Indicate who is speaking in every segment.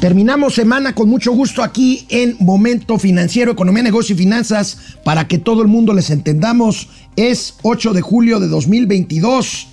Speaker 1: Terminamos semana con mucho gusto aquí en Momento Financiero, Economía, Negocio y Finanzas, para que todo el mundo les entendamos. Es 8 de julio de 2022.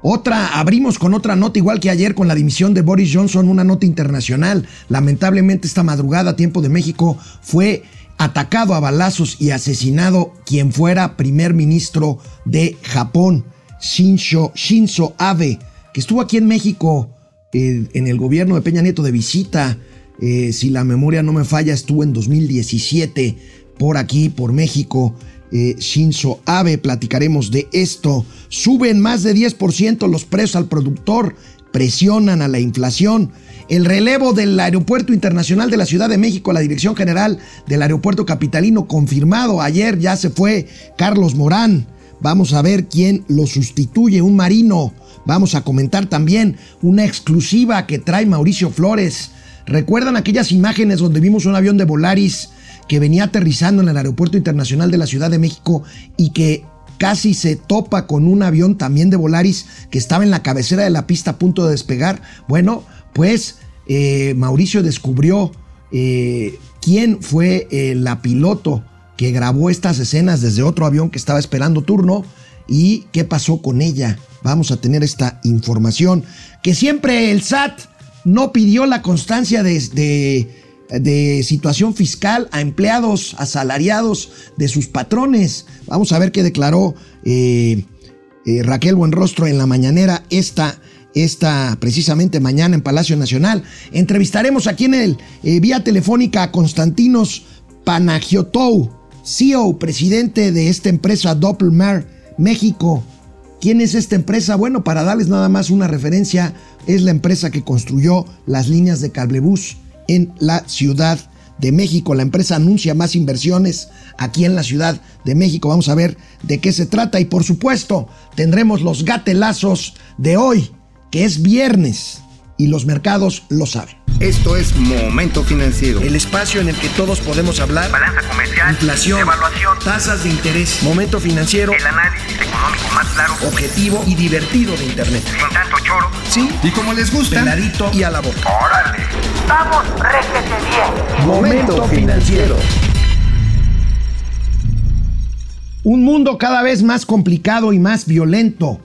Speaker 1: Otra, abrimos con otra nota, igual que ayer con la dimisión de Boris Johnson, una nota internacional. Lamentablemente esta madrugada, tiempo de México, fue atacado a balazos y asesinado quien fuera primer ministro de Japón, Shinzo Abe, que estuvo aquí en México eh, en el gobierno de Peña Nieto de visita. Eh, si la memoria no me falla, estuvo en 2017 por aquí, por México. Eh, Shinzo Abe, platicaremos de esto. Suben más de 10% los precios al productor, presionan a la inflación. El relevo del Aeropuerto Internacional de la Ciudad de México, la Dirección General del Aeropuerto Capitalino, confirmado. Ayer ya se fue Carlos Morán. Vamos a ver quién lo sustituye, un marino. Vamos a comentar también una exclusiva que trae Mauricio Flores. ¿Recuerdan aquellas imágenes donde vimos un avión de Volaris que venía aterrizando en el Aeropuerto Internacional de la Ciudad de México y que casi se topa con un avión también de Volaris que estaba en la cabecera de la pista a punto de despegar? Bueno, pues eh, Mauricio descubrió eh, quién fue eh, la piloto que grabó estas escenas desde otro avión que estaba esperando turno y qué pasó con ella. Vamos a tener esta información. Que siempre el SAT no pidió la constancia de, de, situación fiscal a empleados asalariados de sus patrones. Vamos a ver qué declaró eh, eh, Raquel Buenrostro en la mañanera esta, esta precisamente mañana en Palacio Nacional. Entrevistaremos aquí en el eh, vía telefónica a Constantinos Panagiotou, CEO, presidente de esta empresa Doppelmer México. ¿Quién es esta empresa? Bueno, para darles nada más una referencia, es la empresa que construyó las líneas de cablebús en la Ciudad de México. La empresa anuncia más inversiones aquí en la Ciudad de México. Vamos a ver de qué se trata y por supuesto tendremos los gatelazos de hoy, que es viernes y los mercados lo saben.
Speaker 2: Esto es Momento Financiero.
Speaker 1: El espacio en el que todos podemos hablar.
Speaker 3: Balanza comercial.
Speaker 1: Inflación.
Speaker 3: Evaluación.
Speaker 1: Tasas de interés. Momento Financiero.
Speaker 3: El análisis económico más claro.
Speaker 1: Objetivo y divertido de Internet.
Speaker 3: Sin tanto choro.
Speaker 1: Sí.
Speaker 2: Y como les gusta.
Speaker 1: Peladito y a la boca.
Speaker 3: Órale.
Speaker 4: Vamos, réjete bien.
Speaker 2: Momento Financiero.
Speaker 1: Un mundo cada vez más complicado y más violento.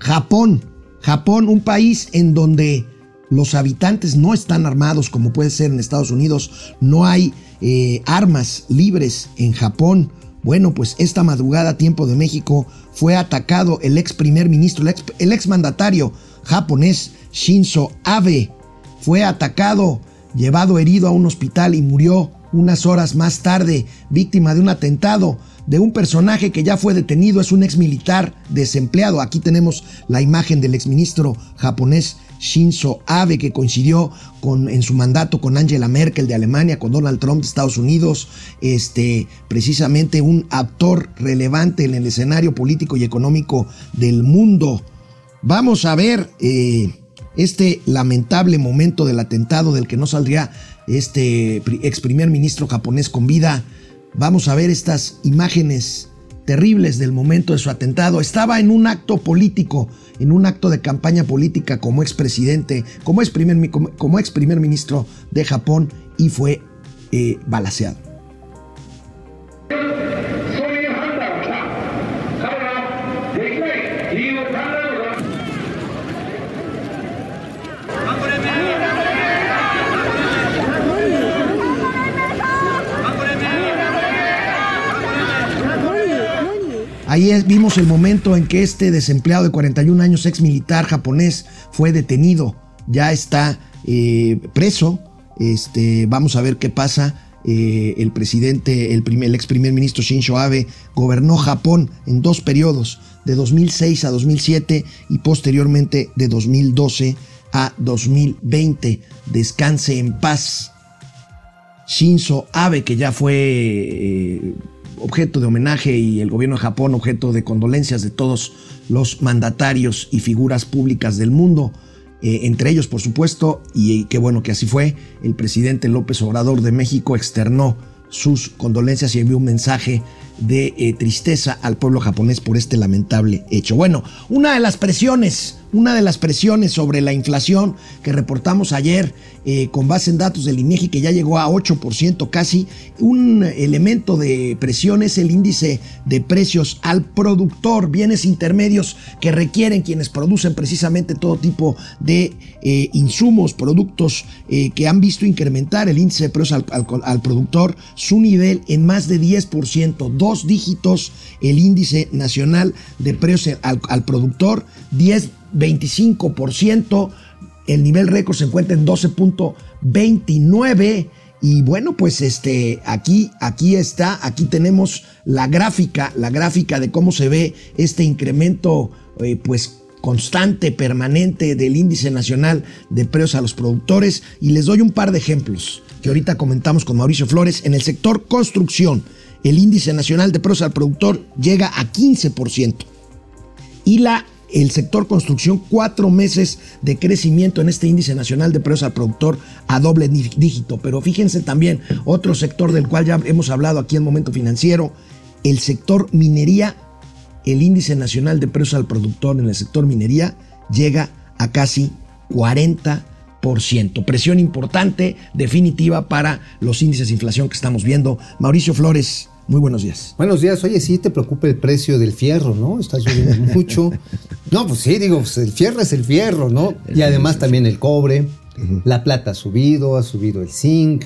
Speaker 1: Japón. Japón, un país en donde los habitantes no están armados como puede ser en Estados Unidos, no hay eh, armas libres en Japón. Bueno, pues esta madrugada, tiempo de México, fue atacado el ex primer ministro, el ex, ex mandatario japonés Shinzo Abe. Fue atacado, llevado herido a un hospital y murió unas horas más tarde, víctima de un atentado de un personaje que ya fue detenido, es un ex militar desempleado. Aquí tenemos la imagen del exministro japonés Shinzo Abe, que coincidió con, en su mandato con Angela Merkel de Alemania, con Donald Trump de Estados Unidos, este, precisamente un actor relevante en el escenario político y económico del mundo. Vamos a ver eh, este lamentable momento del atentado del que no saldría este ex primer ministro japonés con vida. Vamos a ver estas imágenes terribles del momento de su atentado. Estaba en un acto político, en un acto de campaña política como expresidente, como ex primer, como, ex primer ministro de Japón y fue eh, balaseado. Ahí vimos el momento en que este desempleado de 41 años, ex militar japonés, fue detenido. Ya está eh, preso. Este, vamos a ver qué pasa. Eh, el presidente, el, ex primer ministro Shinzo Abe, gobernó Japón en dos periodos, de 2006 a 2007 y posteriormente de 2012 a 2020. Descanse en paz. Shinzo Abe, que ya fue eh, objeto de homenaje y el gobierno de Japón objeto de condolencias de todos los mandatarios y figuras públicas del mundo. Eh, entre ellos, por supuesto, y qué bueno que así fue, el presidente López Obrador de México externó sus condolencias y envió un mensaje de eh, tristeza al pueblo japonés por este lamentable hecho. Bueno, una de las presiones una de las presiones sobre la inflación que reportamos ayer eh, con base en datos del INEGI que ya llegó a 8% casi, un elemento de presión es el índice de precios al productor, bienes intermedios que requieren quienes producen precisamente todo tipo de eh, insumos, productos que han visto incrementar el índice de precios al, al productor, su nivel en más de 10%, dos dígitos el índice nacional de precios al, al productor, 10, 25%, el nivel récord se encuentra en 12.29 y bueno, pues este aquí aquí está, aquí tenemos la gráfica, la gráfica de cómo se ve este incremento eh, pues constante, permanente del índice nacional de precios a los productores y les doy un par de ejemplos que ahorita comentamos con Mauricio Flores en el sector construcción. El índice nacional de precios al productor llega a 15% y la el sector construcción, cuatro meses de crecimiento en este índice nacional de precios al productor a doble dígito. Pero fíjense también, otro sector del cual ya hemos hablado aquí en Momento Financiero, el sector minería, el índice nacional de precios al productor en el sector minería llega a casi 40%. Presión importante, definitiva para los índices de inflación que estamos viendo. Mauricio Flores, muy buenos días.
Speaker 5: Buenos días. Oye, sí te preocupa el precio del fierro, ¿no? Está subiendo mucho. No, pues sí, digo, pues el fierro es el fierro, ¿no? Y además también el cobre. La plata ha subido, ha subido el zinc.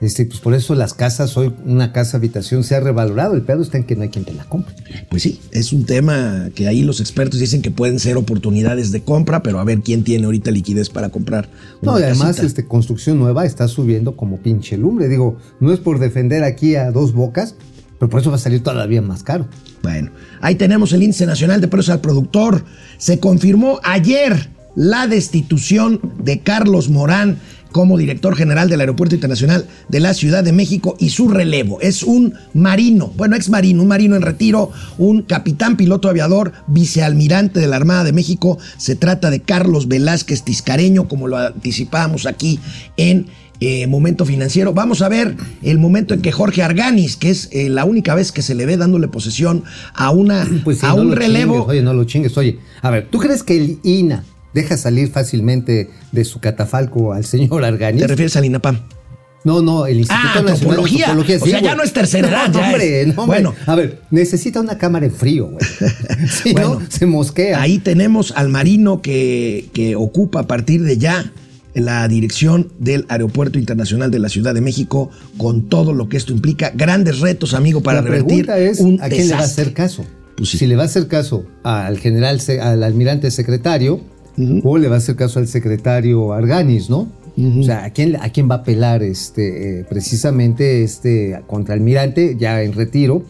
Speaker 5: Este, pues por eso las casas, hoy una casa habitación se ha revalorado. El pedo está en que no hay quien te la compre.
Speaker 1: Pues sí, es un tema que ahí los expertos dicen que pueden ser oportunidades de compra, pero a ver quién tiene ahorita liquidez para comprar.
Speaker 5: No, y además este, construcción nueva está subiendo como pinche lumbre. Digo, no es por defender aquí a dos bocas, pero por eso va a salir todavía más caro.
Speaker 1: Bueno, ahí tenemos el índice nacional de precios al productor. Se confirmó ayer la destitución de Carlos Morán como director general del Aeropuerto Internacional de la Ciudad de México y su relevo. Es un marino, bueno, ex marino, un marino en retiro, un capitán piloto aviador, vicealmirante de la Armada de México. Se trata de Carlos Velázquez Tiscareño, como lo anticipábamos aquí en eh, momento financiero. Vamos a ver el momento en que Jorge Arganis, que es eh, la única vez que se le ve dándole posesión a, una,
Speaker 5: Pues
Speaker 1: a
Speaker 5: no
Speaker 1: un relevo.
Speaker 5: chingues, oye, no lo chingues. Oye, a ver, ¿tú crees que el INA deja salir fácilmente de su catafalco al señor Arganis?
Speaker 1: ¿Te refieres al INAPAM?
Speaker 5: No, no, el Instituto
Speaker 1: Ah,
Speaker 5: Nacional
Speaker 1: antropología.
Speaker 5: de Antropología.
Speaker 1: O sea, ya no es tercera edad,
Speaker 5: No, hombre,
Speaker 1: es-
Speaker 5: no, hombre.
Speaker 1: Bueno.
Speaker 5: A ver, necesita una cámara en frío, güey. Si
Speaker 1: Bueno,
Speaker 5: no, se mosquea.
Speaker 1: Ahí tenemos al marino que, que ocupa a partir de ya la dirección del Aeropuerto Internacional de la Ciudad de México con todo lo que esto implica. Grandes retos, amigo, para
Speaker 5: la
Speaker 1: revertir
Speaker 5: pregunta es,
Speaker 1: un
Speaker 5: ¿a quién le va a hacer caso?
Speaker 1: Pues sí.
Speaker 5: Si le va a hacer caso al general, al almirante secretario, o le va a hacer caso al secretario Arganis, ¿no? O sea, ¿a quién, ¿a quién va a apelar este, eh, precisamente este contraalmirante ya en retiro?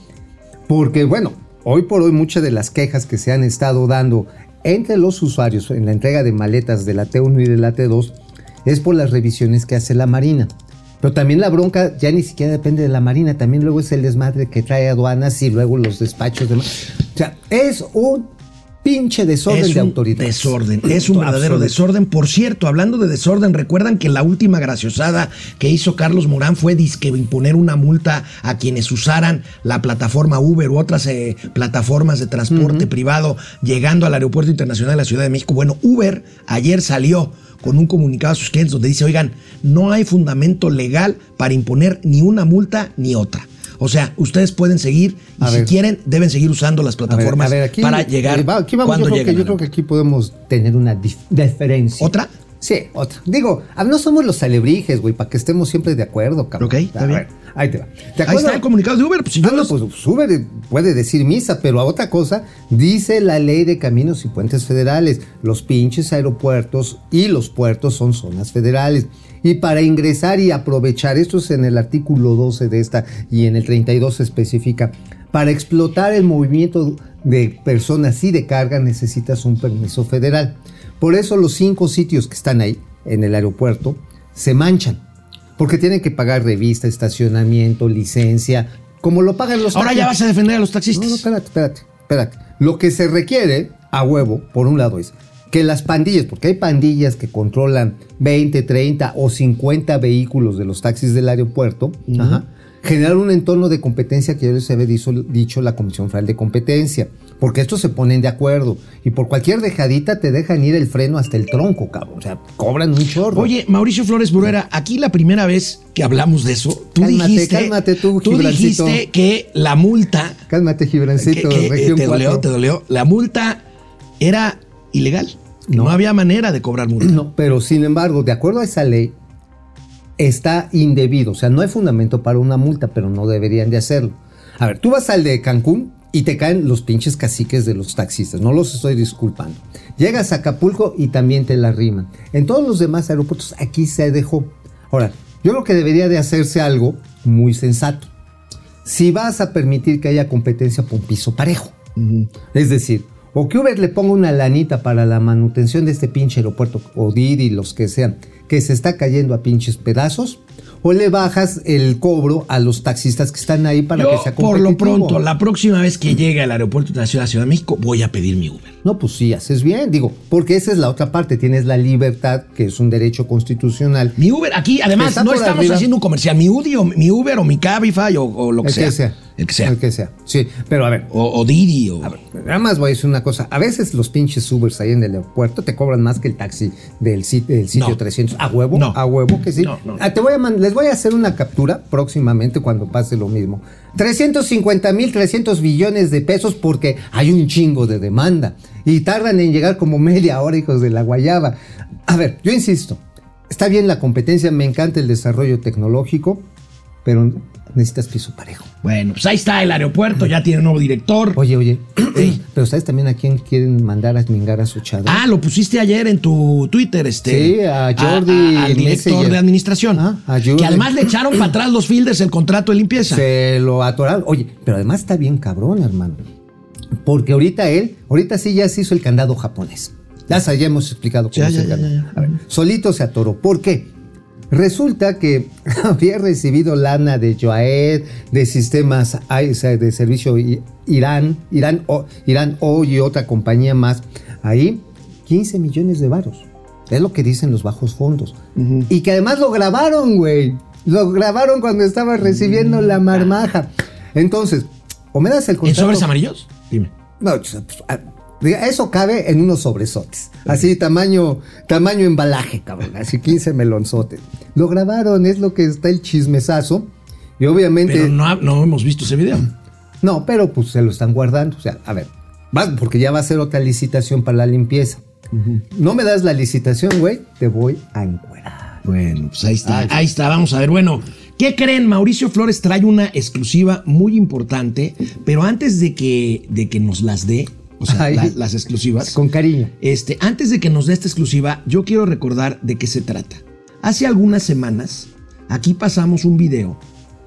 Speaker 5: Porque, bueno, hoy por hoy muchas de las quejas que se han estado dando entre los usuarios en la entrega de maletas de la T1 y de la T2 es por las revisiones que hace la Marina. Pero también la bronca ya ni siquiera depende de la Marina, también luego es el desmadre que trae aduanas y luego los despachos de... O sea, es un pinche desorden
Speaker 1: es
Speaker 5: de autoridad.
Speaker 1: desorden, es un verdadero desorden. Por cierto, hablando de desorden, recuerdan que la última graciosada que hizo Carlos Morán fue disque imponer una multa a quienes usaran la plataforma Uber u otras eh, plataformas de transporte privado llegando al Aeropuerto Internacional de la Ciudad de México. Bueno, Uber ayer salió con un comunicado a sus clientes donde dice, oigan, no hay fundamento legal para imponer ni una multa ni otra. O sea, ustedes pueden seguir y
Speaker 5: A
Speaker 1: si
Speaker 5: ver.
Speaker 1: quieren deben seguir usando las
Speaker 5: A ver,
Speaker 1: plataformas
Speaker 5: a ver, aquí,
Speaker 1: para llegar
Speaker 5: eh, va- aquí vamos,
Speaker 1: cuando
Speaker 5: yo, creo que, yo creo que aquí podemos tener una dif- diferencia.
Speaker 1: ¿Otra?
Speaker 5: Sí, otra. Digo, ah, no somos los alebrijes, güey, para que estemos siempre de acuerdo, cabrón.
Speaker 1: Ok, está
Speaker 5: A
Speaker 1: bien.
Speaker 5: ver, ahí te va. ¿Te
Speaker 1: Ahí está el comunicado de Uber. Pues, si
Speaker 5: Ah,
Speaker 1: yo
Speaker 5: no,
Speaker 1: los-
Speaker 5: pues Uber puede decir misa, pero a otra cosa dice la ley de caminos y puentes federales. Los pinches aeropuertos y los puertos son zonas federales. Y para ingresar y aprovechar, esto es en el artículo 12 de esta y en el 32 se especifica, para explotar el movimiento de personas y de carga necesitas un permiso federal. Por eso los cinco sitios que están ahí en el aeropuerto se manchan. Porque tienen que pagar revista, estacionamiento, licencia, como lo pagan los
Speaker 1: Ahora ya vas
Speaker 5: taxistas.
Speaker 1: a defender a los
Speaker 5: No, no,
Speaker 1: taxistas.
Speaker 5: espérate, espérate, espérate. Lo que se requiere a huevo, por un lado, es que las pandillas, porque hay pandillas que controlan 20, 30 o 50 vehículos de los taxis del aeropuerto, ajá, generar un entorno de competencia que ya les había dicho, dicho la Comisión Federal de Competencia, porque estos se ponen de acuerdo y por cualquier dejadita te dejan ir el freno hasta el tronco, cabrón. O sea, cobran un chorro.
Speaker 1: Oye, Mauricio Flores Bruera, aquí la primera vez que hablamos de eso, tú
Speaker 5: Cálmate,
Speaker 1: dijiste,
Speaker 5: cálmate tú,
Speaker 1: tú
Speaker 5: Gibrancito.
Speaker 1: dijiste que la multa,
Speaker 5: Cálmate, Gibrancito,
Speaker 1: que,
Speaker 5: región
Speaker 1: te dolió,
Speaker 5: 4.
Speaker 1: te dolió, la multa era ilegal. No.
Speaker 5: No.
Speaker 1: había manera de cobrar multa.
Speaker 5: No, pero sin embargo, de acuerdo a esa ley, está indebido. O sea, no hay fundamento para una multa, pero no deberían de hacerlo. A ver, tú vas al de Cancún y te caen los pinches caciques de los taxistas. No los estoy disculpando. Llegas a Acapulco y también te la riman. En todos los demás aeropuertos aquí se dejó. Ahora, yo creo que debería de hacerse algo muy sensato. Si vas a permitir que haya competencia por un piso parejo. Es decir, o que Uber le ponga una lanita para la manutención de este pinche aeropuerto, o Didi, los que sean, que se está cayendo a pinches pedazos, o le bajas el cobro a los taxistas que están ahí para
Speaker 1: Yo,
Speaker 5: que sea
Speaker 1: por lo pronto, la próxima vez que llegue al aeropuerto de la Ciudad, Ciudad de México, voy a pedir mi Uber.
Speaker 5: No, pues sí, haces bien, digo, porque esa es la otra parte, tienes la libertad, que es un derecho constitucional.
Speaker 1: Mi Uber, aquí, además, no estamos
Speaker 5: arriba.
Speaker 1: haciendo un comercial. Mi Udi o mi Uber o mi Cabify o, o lo que
Speaker 5: El
Speaker 1: sea.
Speaker 5: que sea.
Speaker 1: El que sea.
Speaker 5: El que sea. Sí, pero a ver,
Speaker 1: O, o Didi o.
Speaker 5: Nada más voy a decir una cosa. A veces los pinches Ubers ahí en el aeropuerto te cobran más que el taxi del, sit- del sitio
Speaker 1: No.
Speaker 5: 300. ¿A huevo?
Speaker 1: No.
Speaker 5: ¿A huevo que sí?
Speaker 1: No, no.
Speaker 5: Ah, te voy a les voy a hacer una captura próximamente cuando pase lo mismo. 350 mil, 300 billones de pesos porque hay un chingo de demanda. Y tardan en llegar como media hora, hijos de la guayaba. A ver, yo insisto. Está bien la competencia, me encanta el desarrollo tecnológico, pero necesitas piso parejo.
Speaker 1: Bueno, pues ahí está el aeropuerto, ya tiene un nuevo director.
Speaker 5: Oye, oye, pero ¿sabes también a quién quieren mandar a mingar a su chado?
Speaker 1: Ah, lo pusiste ayer en tu Twitter, este.
Speaker 5: Sí, a Jordi
Speaker 1: al director
Speaker 5: Messenger.
Speaker 1: de administración.
Speaker 5: Ah, a Jordi.
Speaker 1: que además le echaron para atrás los fielders el contrato de limpieza.
Speaker 5: Se lo atoraron. Oye, pero además está bien cabrón, hermano. Porque ahorita él, ahorita sí ya se hizo el candado japonés. Ya, ya hemos explicado cómo
Speaker 1: Ya, ya, ya.
Speaker 5: A ver, solito se atoró. ¿Por qué? Resulta que había recibido lana de Joaed, de sistemas de servicio Irán, Irán O, Irán O y otra compañía más. Ahí, 15 millones de varos. Es lo que dicen los bajos fondos. Y que además lo grabaron, güey. Lo grabaron cuando estaba recibiendo la marmaja. Entonces, o me das el
Speaker 1: ¿En
Speaker 5: contrato.
Speaker 1: sobres amarillos? Dime.
Speaker 5: No, pues, ah, eso cabe en unos sobresotes. Así, tamaño, tamaño embalaje, cabrón. Así 15 melonzotes. Lo grabaron, es lo que está el chismesazo. Y obviamente.
Speaker 1: Pero no, no hemos visto ese video.
Speaker 5: No, pero pues se lo están guardando. O sea, a ver, va- porque ya va a ser otra licitación para la limpieza. No me das la licitación, güey, te voy a encuerar.
Speaker 1: Bueno, pues ahí está,
Speaker 5: Ay.
Speaker 1: ahí está, vamos a ver. Bueno, ¿qué creen? Mauricio Flores trae una exclusiva muy importante, pero antes de que, de que nos las dé, o sea,
Speaker 5: Ay.
Speaker 1: la- las exclusivas,
Speaker 5: Con cariño.
Speaker 1: este, antes de que nos dé esta exclusiva, yo quiero recordar de qué se trata. Hace algunas semanas, aquí pasamos un video,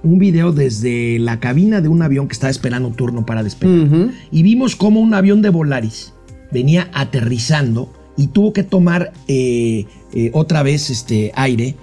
Speaker 1: un video desde la cabina de un avión que estaba esperando turno para despegar, y vimos cómo un avión de Volaris venía aterrizando y tuvo que tomar eh, eh, otra vez este aire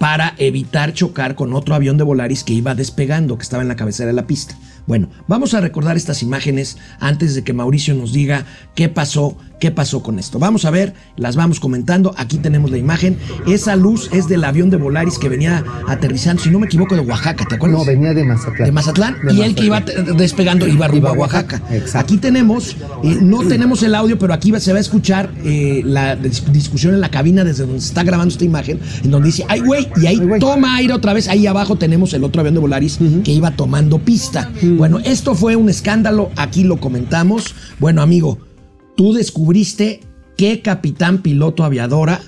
Speaker 1: para evitar chocar con otro avión de Volaris que iba despegando, que estaba en la cabecera de la pista. Bueno, vamos a recordar estas imágenes antes de que Mauricio nos diga qué pasó, qué pasó con esto. Vamos a ver, las vamos comentando. Aquí tenemos la imagen. Esa luz es del avión de Volaris que venía aterrizando, si no me equivoco, de Oaxaca, ¿te acuerdas?
Speaker 5: No, venía de Mazatlán.
Speaker 1: de Mazatlán
Speaker 5: De
Speaker 1: y el que iba
Speaker 5: Mazatlán.
Speaker 1: despegando iba rumbo a Oaxaca.
Speaker 5: Exacto.
Speaker 1: Aquí tenemos, eh, no tenemos el audio, pero aquí se va a escuchar eh, la dis- discusión en la cabina desde donde se está grabando esta imagen, en donde dice, ay güey, y ahí
Speaker 5: Ay,
Speaker 1: toma aire otra vez, ahí abajo tenemos el otro avión de Volaris que iba tomando pista. Bueno, esto fue un escándalo, aquí lo comentamos. Bueno, amigo, tú descubriste qué capitán piloto aviadora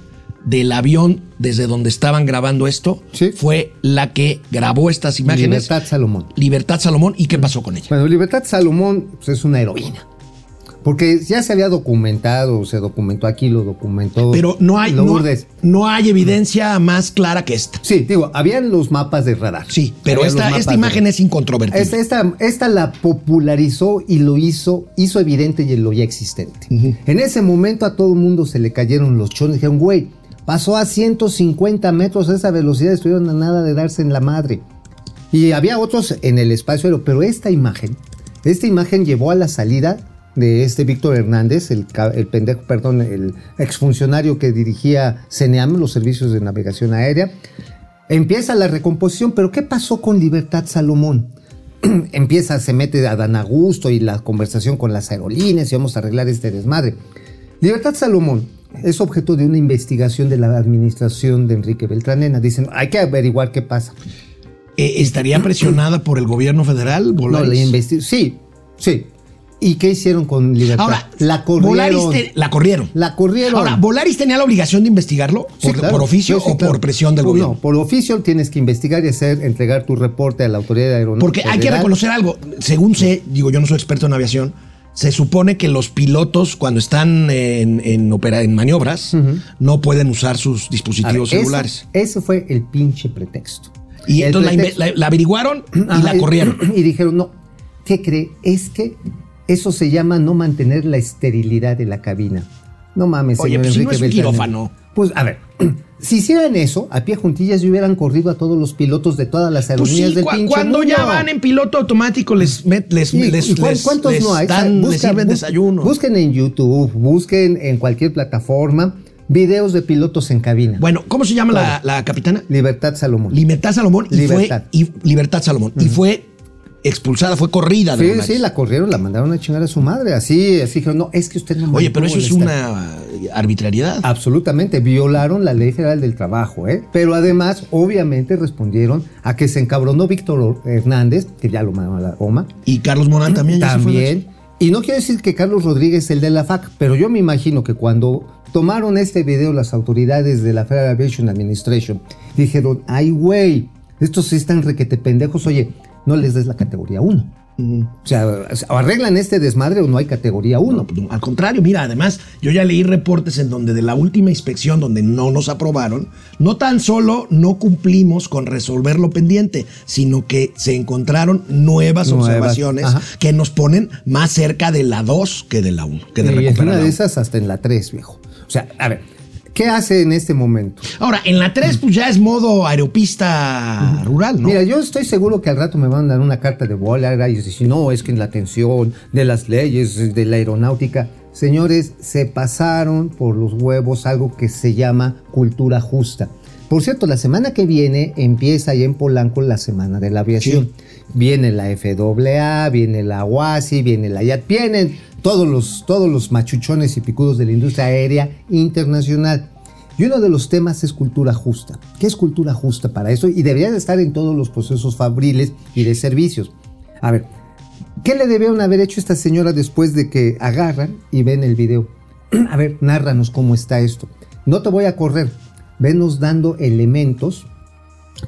Speaker 1: del avión desde donde estaban grabando esto
Speaker 5: Sí.
Speaker 1: fue la que grabó estas imágenes.
Speaker 5: Libertad Salomón.
Speaker 1: Libertad Salomón. ¿Y qué pasó con ella?
Speaker 5: Bueno, Libertad Salomón pues, es una heroína. Porque ya se había documentado, se documentó aquí, lo documentó.
Speaker 1: Pero no hay, no, hay evidencia más clara que esta.
Speaker 5: Sí, digo, habían los mapas de radar.
Speaker 1: Sí, pero esta, esta imagen es incontrovertible.
Speaker 5: Esta, esta, esta la popularizó y lo hizo, hizo evidente y lo ya existente. En ese momento a todo el mundo se le cayeron los chones. Dijeron, güey, pasó a 150 metros a esa velocidad, estuvieron a nada de darse en la madre. Y había otros en el espacio pero esta imagen, esta imagen llevó a la salida de este Víctor Hernández, el, el pendejo, perdón, el exfuncionario que dirigía CENEAM, los servicios de navegación aérea. Empieza la recomposición, pero ¿qué pasó con Libertad Salomón? Empieza, se mete a Dan Augusto y la conversación con las aerolíneas y vamos a arreglar este desmadre. Libertad Salomón es objeto de una investigación de la administración de Enrique Beltranena. Dicen, hay que averiguar qué pasa.
Speaker 1: Eh, ¿Estaría presionada por el gobierno federal?
Speaker 5: No, la Sí, sí. ¿Y qué hicieron con Libertad?
Speaker 1: Ahora,
Speaker 5: la
Speaker 1: Volaris
Speaker 5: corrieron.
Speaker 1: te- la corrieron.
Speaker 5: La corrieron.
Speaker 1: Ahora, ¿Volaris tenía la obligación de investigarlo?
Speaker 5: Sí,
Speaker 1: ¿Por,
Speaker 5: claro.
Speaker 1: por oficio
Speaker 5: Sí, sí,
Speaker 1: o
Speaker 5: claro.
Speaker 1: por presión del
Speaker 5: No,
Speaker 1: gobierno?
Speaker 5: No, por oficio tienes que investigar y hacer, entregar tu reporte a la autoridad aeronáutica.
Speaker 1: Porque hay que reconocer algo. Según sé, digo, yo no soy experto en aviación, se supone que los pilotos, cuando están en, en, opera- en maniobras, no pueden usar sus
Speaker 5: ver,
Speaker 1: dispositivos
Speaker 5: ese-
Speaker 1: celulares.
Speaker 5: Ese fue el pinche pretexto.
Speaker 1: Y
Speaker 5: El
Speaker 1: entonces la, inve-
Speaker 5: pretexto-
Speaker 1: la- la averiguaron y
Speaker 5: Ajá,
Speaker 1: la corrieron.
Speaker 5: Y dijeron, no, ¿qué cree? Es que eso se llama no mantener la esterilidad de la cabina. No mames,
Speaker 1: Oye,
Speaker 5: señor
Speaker 1: pues si no
Speaker 5: Enrique
Speaker 1: es un quirófano.
Speaker 5: Pues a ver, si hicieran eso, a pie juntillas y hubieran corrido a todos los pilotos de todas las
Speaker 1: Pues
Speaker 5: aerolíneas
Speaker 1: sí,
Speaker 5: del
Speaker 1: cua-
Speaker 5: pinche
Speaker 1: cuando
Speaker 5: mundo.
Speaker 1: ya van en piloto automático les, les,
Speaker 5: ¿Y-
Speaker 1: les,
Speaker 5: y cuán-
Speaker 1: les-
Speaker 5: ¿Cuántos
Speaker 1: les
Speaker 5: no hay?
Speaker 1: dan-
Speaker 5: Busca-
Speaker 1: les sirven desayuno.
Speaker 5: Busquen en YouTube, busquen en cualquier plataforma videos de pilotos en cabina.
Speaker 1: Bueno, ¿cómo se llama la, la capitana?
Speaker 5: Libertad Salomón.
Speaker 1: Libertad Salomón. Y
Speaker 5: Libertad.
Speaker 1: Fue, y, Libertad Salomón. Y fue expulsada, fue corrida de
Speaker 5: Sí, sí, la corrieron, la mandaron a chingar a su madre. Así, así dijeron, no, es que usted no
Speaker 1: Oye, pero eso es una arbitrariedad.
Speaker 5: Absolutamente, violaron la ley federal del trabajo, ¿eh? Pero además, obviamente, respondieron a que se encabronó Víctor Hernández, que ya lo mandaron a la goma.
Speaker 1: Y Carlos Morán también. ya se
Speaker 5: También. Y no quiero decir que Carlos Rodríguez es el de la FAC, pero yo me imagino que cuando tomaron este video las autoridades de la Federal Aviation Administration, dijeron, ay, güey, estos sí están requete pendejos, oye, no les des la categoría 1. O sea, o arreglan este desmadre o no hay categoría 1.
Speaker 1: No, pues, al contrario, mira, además, yo ya leí reportes en donde de la última inspección, donde no nos aprobaron, no tan solo no cumplimos con resolver lo pendiente, sino que se encontraron nuevas,
Speaker 5: Nuevas,
Speaker 1: observaciones
Speaker 5: ajá.
Speaker 1: que nos ponen más cerca de la 2 que de la 1, que de
Speaker 5: y
Speaker 1: recuperar
Speaker 5: una de esas hasta en la 3, viejo. O sea, a ver, ¿qué hace en este momento?
Speaker 1: Ahora, en la 3, pues ya es modo aeropista rural, ¿no?
Speaker 5: Mira, yo estoy seguro que al rato me van a dar una carta de bola y decir, no, es que en la atención de las leyes de la aeronáutica. Señores, se pasaron por los huevos algo que se llama cultura justa. Por cierto, la semana que viene empieza ahí en Polanco la Semana de la Aviación. Viene la FAA, viene la UASI, viene la IAT, vienen todos los, todos los machuchones y picudos de la industria aérea internacional. Y uno de los temas es cultura justa. ¿Qué es cultura justa para eso? Y debería de estar en todos los procesos fabriles y de servicios. A ver, ¿qué le debieron haber hecho esta señora después de que agarran y ven el video? A ver, nárranos cómo está esto. No te voy a correr. Venos dando elementos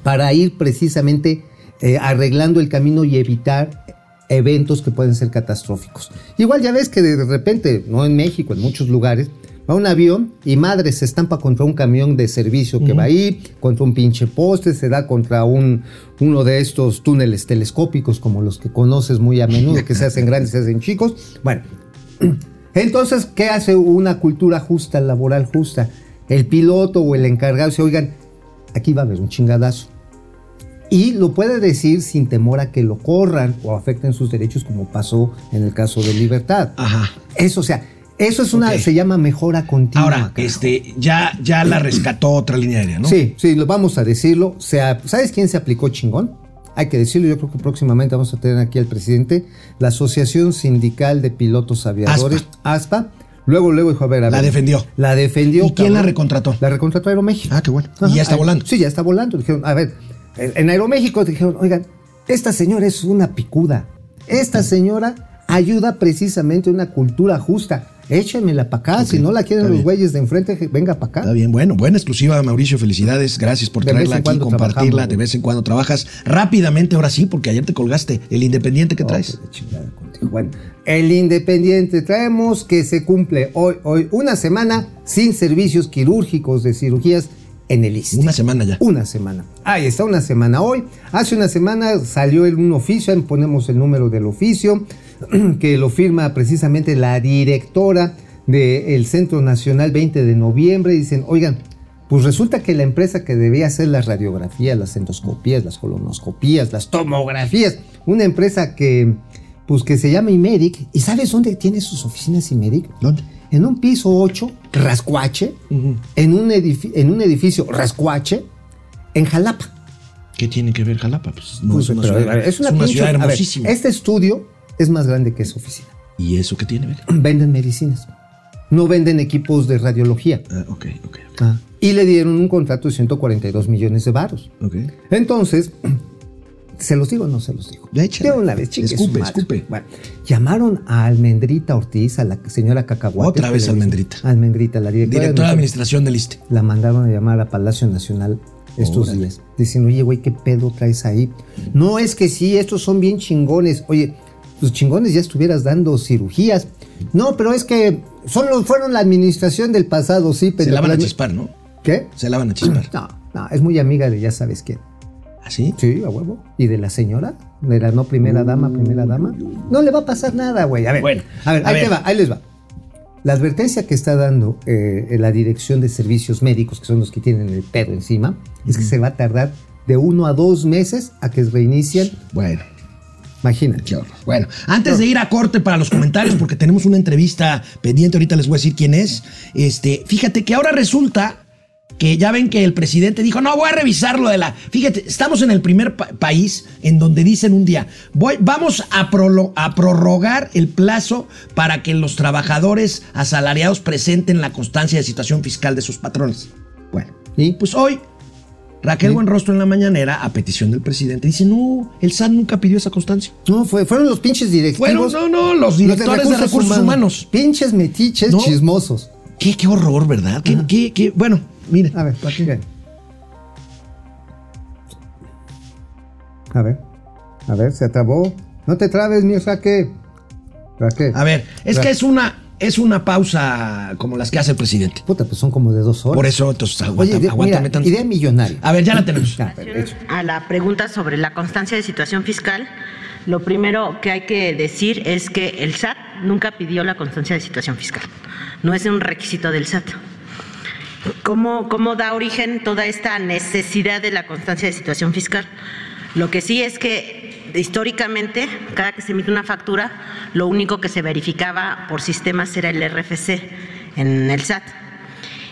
Speaker 5: para ir precisamente eh, arreglando el camino y evitar eventos que pueden ser catastróficos. Igual ya ves que de repente, no en México, en muchos lugares, va un avión y madre se estampa contra un camión de servicio que va ahí, contra un pinche poste, se da contra un, uno de estos túneles telescópicos como los que conoces muy a menudo, que se hacen grandes, se hacen chicos. Bueno, entonces, ¿qué hace una cultura justa, laboral justa? El piloto o el encargado dice, oigan, aquí va a haber un chingadazo. Y lo puede decir sin temor a que lo corran o afecten sus derechos, como pasó en el caso de Libertad.
Speaker 1: Ajá.
Speaker 5: Eso, o sea, eso es una, se llama mejora continua.
Speaker 1: Ahora,
Speaker 5: carajo.
Speaker 1: este, ya, ya la rescató otra línea aérea, ¿no?
Speaker 5: Sí, sí, lo vamos a decirlo. Se ¿Sabes quién se aplicó chingón? Hay que decirlo, yo creo que próximamente vamos a tener aquí al presidente, la Asociación Sindical de Pilotos Aviadores, ASPA. Luego, luego dijo, a ver, a
Speaker 1: La
Speaker 5: ver.
Speaker 1: defendió.
Speaker 5: La defendió.
Speaker 1: ¿Y quién la recontrató?
Speaker 5: La recontrató Aeroméxico.
Speaker 1: Ah, qué bueno. ¿Y ya está volando?
Speaker 5: Sí, ya está volando. Dijeron, a ver, en Aeroméxico dijeron, oigan, esta señora es una picuda. Esta señora ayuda precisamente a una cultura justa. Échenmela para acá. Si no la quieren los
Speaker 1: bien.
Speaker 5: güeyes de enfrente, venga para acá.
Speaker 1: Está bien, bueno, buena exclusiva, Mauricio, felicidades, gracias por
Speaker 5: De
Speaker 1: traerla aquí, compartirla, de
Speaker 5: güey.
Speaker 1: vez en cuando trabajas. Rápidamente, ahora sí, porque ayer te colgaste, el independiente que traes.
Speaker 5: Oh, contigo. Bueno, el Independiente traemos que se cumple hoy, hoy una semana sin servicios quirúrgicos de cirugías en el ISSSTE.
Speaker 1: Una semana ya.
Speaker 5: Una semana. Ahí está, una semana hoy. Hace una semana salió un oficio, ponemos el número del oficio, que lo firma precisamente la directora del Centro Nacional 20 de noviembre. Dicen, oigan, pues resulta que la empresa que debía hacer las radiografías, las endoscopías, las colonoscopías, las tomografías, una empresa que, pues que se llama Imeric, ¿y sabes dónde tiene sus oficinas Imeric?
Speaker 1: ¿Dónde?
Speaker 5: En un piso 8, rascuache, en, un edifi- en un edificio rascuache, en Jalapa.
Speaker 1: ¿Qué tiene que ver Jalapa? Pues no
Speaker 5: Pues,
Speaker 1: es una
Speaker 5: pero,
Speaker 1: ciudad,
Speaker 5: es una,
Speaker 1: es una ciudad
Speaker 5: ver,
Speaker 1: hermosísima.
Speaker 5: este estudio es más grande que esa oficina.
Speaker 1: ¿Y eso qué tiene?
Speaker 5: Venden medicinas. No venden equipos de radiología.
Speaker 1: Ah, ok, ok,
Speaker 5: Y le dieron un contrato de 142 millones de varos.
Speaker 1: ok.
Speaker 5: Entonces, ¿se los digo o no se los digo?
Speaker 1: Ya échale.
Speaker 5: De una vez, chingue
Speaker 1: Escupe, escupe.
Speaker 5: Bueno, llamaron a Almendrita Ortiz, a la señora Cacahuate.
Speaker 1: Otra vez. Almendrita.
Speaker 5: Almendrita, la directora,
Speaker 1: Directora de Administración del ISTE.
Speaker 5: La mandaron a llamar a Palacio Nacional estos
Speaker 1: Órale.
Speaker 5: días. Diciendo, oye, güey, ¿qué pedo traes ahí? No, es que sí, estos son bien chingones. Oye, los chingones ya estuvieras dando cirugías. No, pero es que son los- fueron la administración del pasado, sí, pero...
Speaker 1: Se la van a chispar, ¿no?
Speaker 5: ¿Qué?
Speaker 1: Se la van a chispar.
Speaker 5: No, no, es muy amiga de ya sabes quién.
Speaker 1: ¿Así?
Speaker 5: Sí, a huevo. ¿Y de la señora? ¿De la no primera dama, primera dama? No le va a pasar nada, güey. A ver,
Speaker 1: Bueno,
Speaker 5: a ver,
Speaker 1: a
Speaker 5: ahí
Speaker 1: ver.
Speaker 5: te va, ahí les va. La advertencia que está dando eh, la Dirección de Servicios Médicos, que son los que tienen el pedo encima, es que se va a tardar de uno a dos meses a que reinician.
Speaker 1: Bueno.
Speaker 5: Imagínate.
Speaker 1: Bueno, antes de ir a corte para los comentarios, porque tenemos una entrevista pendiente, ahorita les voy a decir quién es. Este, fíjate que ahora resulta que ya ven que el presidente dijo, no, voy a revisar lo de la... Fíjate, estamos en el primer pa- país en donde dicen un día, voy, vamos a, a prorrogar el plazo para que los trabajadores asalariados presenten la constancia de situación fiscal de sus patrones. Bueno,
Speaker 5: ¿Y?
Speaker 1: pues hoy Raquel Buenrostro en la mañanera, a petición del presidente, dice, no, el SAT nunca pidió esa constancia.
Speaker 5: No, fue- fueron los pinches directivos.
Speaker 1: Fueron, no, no, los directores de recursos humanos.
Speaker 5: Pinches metiches
Speaker 1: No.
Speaker 5: chismosos.
Speaker 1: Qué, qué horror, ¿verdad? Qué, qué, qué- bueno, mire.
Speaker 5: A ver,
Speaker 1: ¿para qué?
Speaker 5: ¿qué? A ver, a ver, se atrabó. No te trabes, mi Raquel. Raquel.
Speaker 1: A ver, es que es una, es una pausa como las que hace el presidente.
Speaker 5: Puta, pues son como de dos horas.
Speaker 1: Por eso, entonces,
Speaker 5: Oye,
Speaker 1: aguanta,
Speaker 5: de-
Speaker 1: aguántame
Speaker 5: mira,
Speaker 1: tanto.
Speaker 5: idea millonaria.
Speaker 1: A ver, ya la tenemos.
Speaker 5: Ah.
Speaker 6: A la pregunta sobre la constancia de situación fiscal, lo primero que hay que decir es que el SAT nunca pidió la constancia de situación fiscal. No es un requisito del SAT. ¿Cómo, ¿Cómo da origen toda esta necesidad de la constancia de situación fiscal? Lo que sí es que históricamente, cada que se emite una factura, lo único que se verificaba por sistemas era el RFC en el SAT.